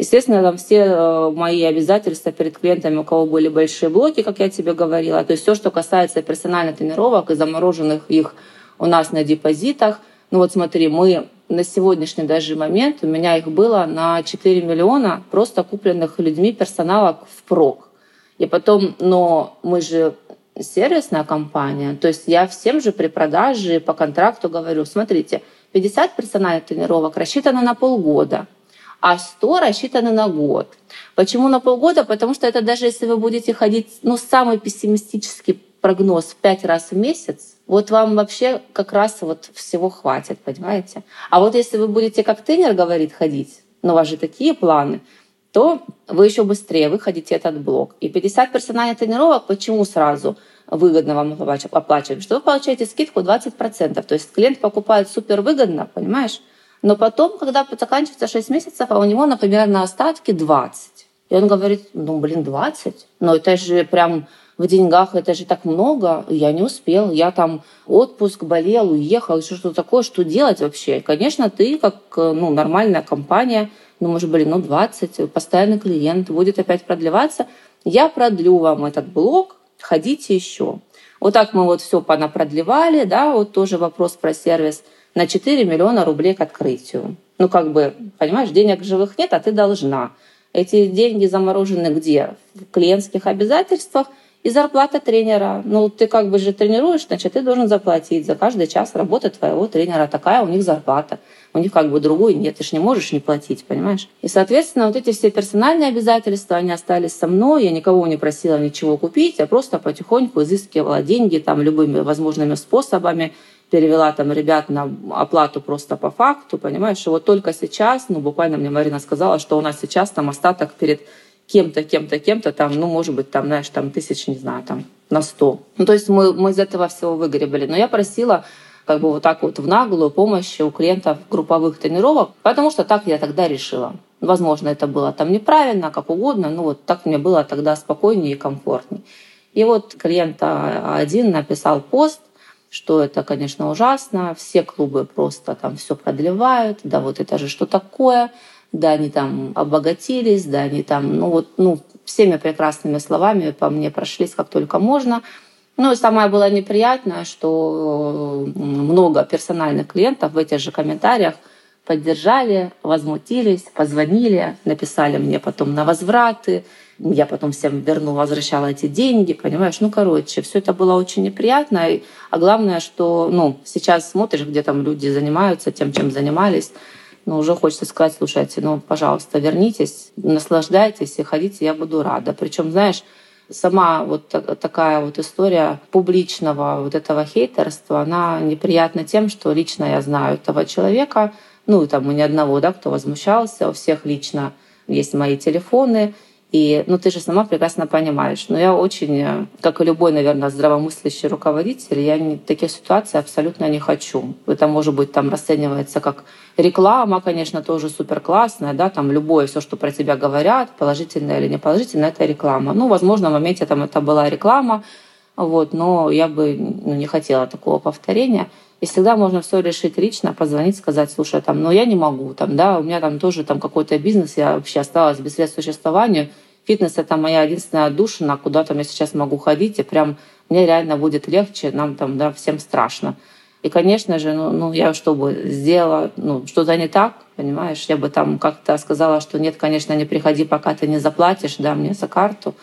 Естественно, там все э, мои обязательства перед клиентами, у кого были большие блоки, как я тебе говорила, то есть все, что касается персональных тренировок и замороженных их у нас на депозитах. Ну вот смотри, мы на сегодняшний даже момент, у меня их было на 4 миллиона просто купленных людьми персонала в прок. И потом, но мы же сервисная компания, то есть я всем же при продаже по контракту говорю, смотрите, 50 персональных тренировок рассчитано на полгода – а 100 рассчитаны на год. Почему на полгода? Потому что это даже если вы будете ходить, ну, самый пессимистический прогноз в 5 раз в месяц, вот вам вообще как раз вот всего хватит, понимаете? А вот если вы будете как тренер, говорит, ходить, но у вас же такие планы, то вы еще быстрее выходите этот блок. И 50 персональных тренировок почему сразу выгодно вам оплачивать? Что вы получаете скидку 20%. То есть клиент покупает супер выгодно, понимаешь? Но потом, когда заканчивается 6 месяцев, а у него, например, на остатке 20. И он говорит, ну, блин, 20? Но это же прям в деньгах, это же так много. Я не успел. Я там отпуск, болел, уехал, еще что-то такое. Что делать вообще? Конечно, ты, как ну, нормальная компания, ну, может, блин, ну, 20, постоянный клиент, будет опять продлеваться. Я продлю вам этот блок, ходите еще. Вот так мы вот все продлевали, да, вот тоже вопрос про сервис – на 4 миллиона рублей к открытию. Ну, как бы, понимаешь, денег живых нет, а ты должна. Эти деньги заморожены где? В клиентских обязательствах и зарплата тренера. Ну, ты как бы же тренируешь, значит, ты должен заплатить за каждый час работы твоего тренера. Такая у них зарплата. У них как бы другой нет, ты же не можешь не платить, понимаешь? И, соответственно, вот эти все персональные обязательства, они остались со мной. Я никого не просила ничего купить, я просто потихоньку изыскивала деньги там любыми возможными способами перевела там ребят на оплату просто по факту, понимаешь, и вот только сейчас, ну, буквально мне Марина сказала, что у нас сейчас там остаток перед кем-то, кем-то, кем-то, там, ну, может быть, там, знаешь, там тысяч, не знаю, там, на сто. Ну, то есть мы, мы из этого всего выгребали. Но я просила как бы вот так вот в наглую помощь у клиентов групповых тренировок, потому что так я тогда решила. Возможно, это было там неправильно, как угодно, но вот так мне было тогда спокойнее и комфортнее. И вот клиент один написал пост, что это, конечно, ужасно, все клубы просто там все продлевают, да вот это же что такое, да они там обогатились, да они там, ну вот, ну, всеми прекрасными словами по мне прошлись как только можно. Ну и самое было неприятное, что много персональных клиентов в этих же комментариях поддержали, возмутились, позвонили, написали мне потом на возвраты, я потом всем верну, возвращала эти деньги, понимаешь? Ну, короче, все это было очень неприятно. А главное, что ну, сейчас смотришь, где там люди занимаются тем, чем занимались, ну, уже хочется сказать, слушайте, ну, пожалуйста, вернитесь, наслаждайтесь и ходите, я буду рада. Причем, знаешь, сама вот такая вот история публичного вот этого хейтерства, она неприятна тем, что лично я знаю этого человека, ну, там, ни одного, да, кто возмущался, у всех лично есть мои телефоны, и, ну, ты же сама прекрасно понимаешь. Но я очень, как и любой, наверное, здравомыслящий руководитель, я не, таких ситуаций абсолютно не хочу. Это, может быть, там расценивается как реклама, конечно, тоже супер классная, да, там любое, все, что про тебя говорят, положительное или не положительное, это реклама. Ну, возможно, в моменте там это была реклама, вот, но я бы ну, не хотела такого повторения. И всегда можно все решить лично, позвонить, сказать, слушай, там, ну я не могу, там, да, у меня там тоже там какой-то бизнес, я вообще осталась без средств существования. Фитнес — это моя единственная отдушина, куда там я сейчас могу ходить, и прям мне реально будет легче, нам там, да, всем страшно. И, конечно же, ну, ну я что бы сделала, ну, что-то не так, понимаешь, я бы там как-то сказала, что нет, конечно, не приходи, пока ты не заплатишь, да, мне за карту.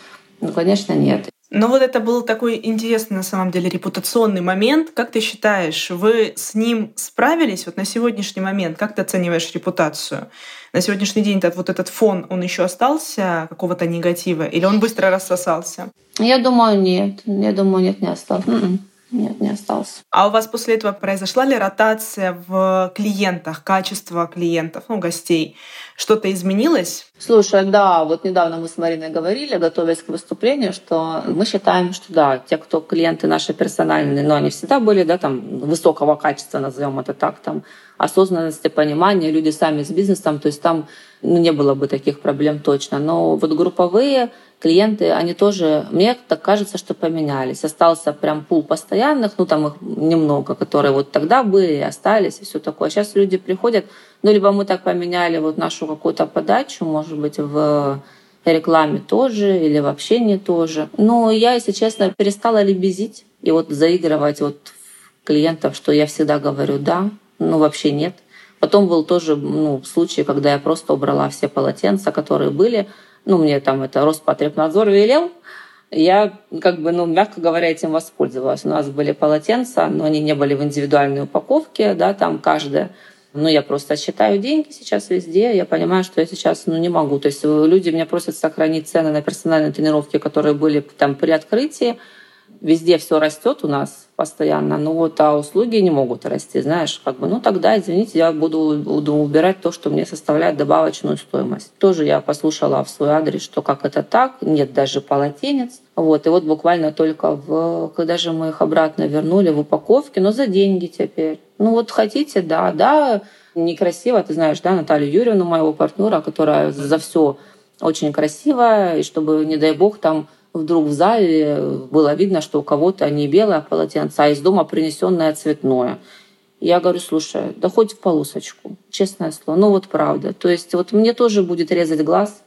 Ну, конечно, нет. Ну вот это был такой интересный на самом деле репутационный момент. Как ты считаешь, вы с ним справились вот на сегодняшний момент? Как ты оцениваешь репутацию? На сегодняшний день этот, вот этот фон, он еще остался какого-то негатива или он быстро рассосался? Я думаю, нет. Я думаю, нет, не остался. Нет, не остался. А у вас после этого произошла ли ротация в клиентах, качество клиентов, ну, гостей? Что-то изменилось? Слушай, да, вот недавно мы с Мариной говорили, готовясь к выступлению, что мы считаем, что да, те, кто клиенты наши персональные, но они всегда были, да, там, высокого качества, назовем это так, там, осознанности, понимания, люди сами с бизнесом, то есть там ну, не было бы таких проблем точно. Но вот групповые клиенты, они тоже, мне так кажется, что поменялись. Остался прям пул постоянных, ну там их немного, которые вот тогда были остались, и все такое. Сейчас люди приходят, ну либо мы так поменяли вот нашу какую-то подачу, может быть, в рекламе тоже или в общении тоже. Но я, если честно, перестала лебезить и вот заигрывать вот клиентов, что я всегда говорю «да», ну вообще нет. Потом был тоже ну, случай, когда я просто убрала все полотенца, которые были, ну, мне там это Роспотребнадзор велел, я, как бы, ну, мягко говоря, этим воспользовалась. У нас были полотенца, но они не были в индивидуальной упаковке, да, там каждая. Ну, я просто считаю деньги сейчас везде, я понимаю, что я сейчас, ну, не могу. То есть люди меня просят сохранить цены на персональные тренировки, которые были там при открытии, везде все растет у нас постоянно, но вот а услуги не могут расти, знаешь, как бы, ну тогда, извините, я буду, буду убирать то, что мне составляет добавочную стоимость. Тоже я послушала в свой адрес, что как это так, нет даже полотенец. Вот, и вот буквально только в, когда же мы их обратно вернули в упаковке, но за деньги теперь. Ну вот хотите, да, да, некрасиво, ты знаешь, да, Наталью Юрьевну, моего партнера, которая за все очень красиво, и чтобы, не дай бог, там вдруг в зале было видно, что у кого-то не белое полотенце, а из дома принесенное цветное. Я говорю, слушай, да хоть в полосочку, честное слово. Ну вот правда. То есть вот мне тоже будет резать глаз,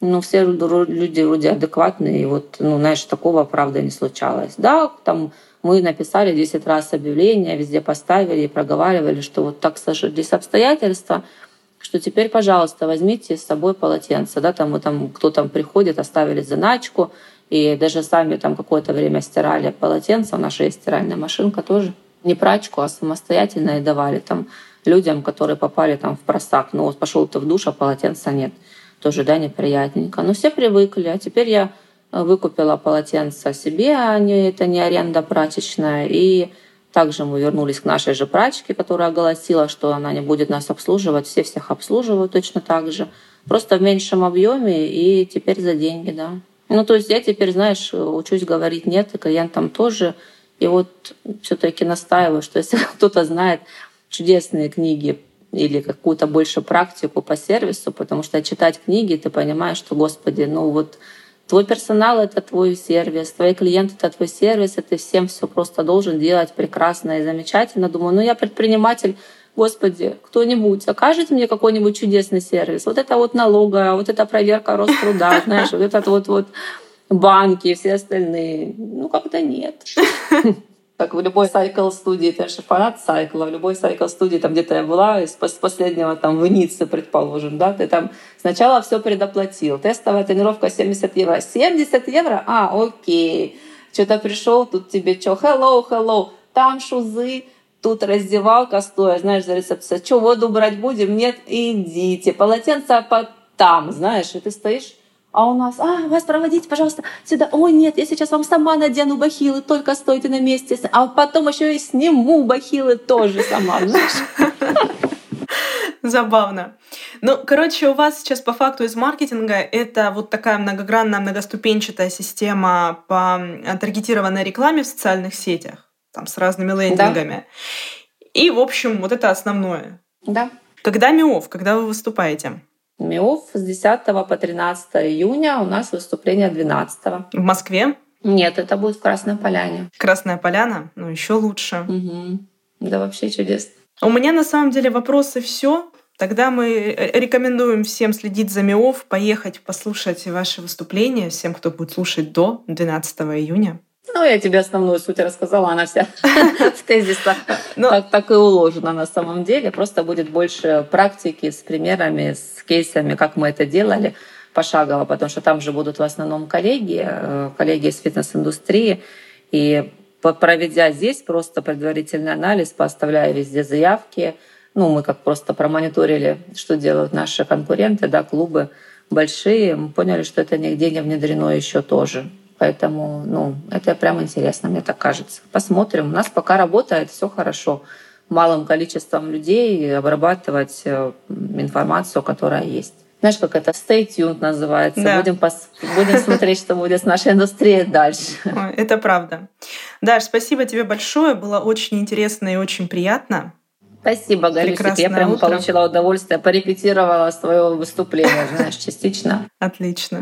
но все люди вроде адекватные, и вот, ну, знаешь, такого, правда, не случалось. Да, там мы написали 10 раз объявление, везде поставили и проговаривали, что вот так сложились обстоятельства, что теперь, пожалуйста, возьмите с собой полотенце. Да, там, мы, там, кто там приходит, оставили заначку, и даже сами там какое-то время стирали полотенца. У нас же есть стиральная машинка тоже. Не прачку, а самостоятельно и давали там людям, которые попали там в просак. Ну вот пошел ты в душ, а полотенца нет. Тоже, да, неприятненько. Но все привыкли. А теперь я э, выкупила полотенце себе, а не, это не аренда прачечная. И также мы вернулись к нашей же прачке, которая оголосила, что она не будет нас обслуживать. Все всех обслуживают точно так же. Просто в меньшем объеме и теперь за деньги, да. Ну, то есть я теперь, знаешь, учусь говорить нет, и клиентам тоже. И вот все таки настаиваю, что если кто-то знает чудесные книги или какую-то больше практику по сервису, потому что читать книги, ты понимаешь, что, господи, ну вот твой персонал — это твой сервис, твои клиенты — это твой сервис, и ты всем все просто должен делать прекрасно и замечательно. Думаю, ну я предприниматель, Господи, кто-нибудь окажет мне какой-нибудь чудесный сервис. Вот это вот налоговая, вот эта проверка Роструда, знаешь, вот этот вот вот банки и все остальные. Ну, как-то нет. Как в любой сайкл студии, ты же фанат сайкла, в любой сайкл студии, там где-то я была, из последнего там в Ницце, предположим, да, ты там сначала все предоплатил. Тестовая тренировка 70 евро. 70 евро? А, окей. Что-то пришел, тут тебе что, hello, hello, там шузы, тут раздевалка стоя, знаешь, за рецепцией. Что, воду брать будем? Нет, идите. Полотенце там, знаешь, и ты стоишь а у нас, а, вас проводить, пожалуйста, сюда. Ой, нет, я сейчас вам сама надену бахилы, только стойте на месте. А потом еще и сниму бахилы тоже сама, Забавно. Ну, короче, у вас сейчас по факту из маркетинга это вот такая многогранная, многоступенчатая система по таргетированной рекламе в социальных сетях, там с разными лендингами. Да. И, в общем, вот это основное. Да. Когда МИОВ, когда вы выступаете? МИОФ с 10 по 13 июня, у нас выступление 12. В Москве? Нет, это будет в Красной Поляне. Красная Поляна? Ну, еще лучше. Угу. Да, вообще чудесно. У меня на самом деле вопросы все. Тогда мы рекомендуем всем следить за МИОФ, поехать послушать ваши выступления, всем, кто будет слушать до 12 июня. Ну, я тебе основную суть рассказала, она вся в тезисах ну, так, и уложена на самом деле. Просто будет больше практики с примерами, с кейсами, как мы это делали пошагово, потому что там же будут в основном коллеги, э, коллеги из фитнес-индустрии. И проведя здесь просто предварительный анализ, поставляя везде заявки, ну, мы как просто промониторили, что делают наши конкуренты, да, клубы большие, мы поняли, что это нигде не внедрено еще тоже. Поэтому, ну, это прям интересно, мне так кажется. Посмотрим. У нас пока работает, все хорошо. Малым количеством людей обрабатывать э, информацию, которая есть. Знаешь, как это stay tuned называется. Да. Будем, пос... Будем смотреть, что будет с нашей индустрией дальше. Это правда. Даш, спасибо тебе большое. Было очень интересно и очень приятно. Спасибо, Галюсик. Я прям утро. получила удовольствие, порепетировала свое выступление, знаешь, частично. Отлично.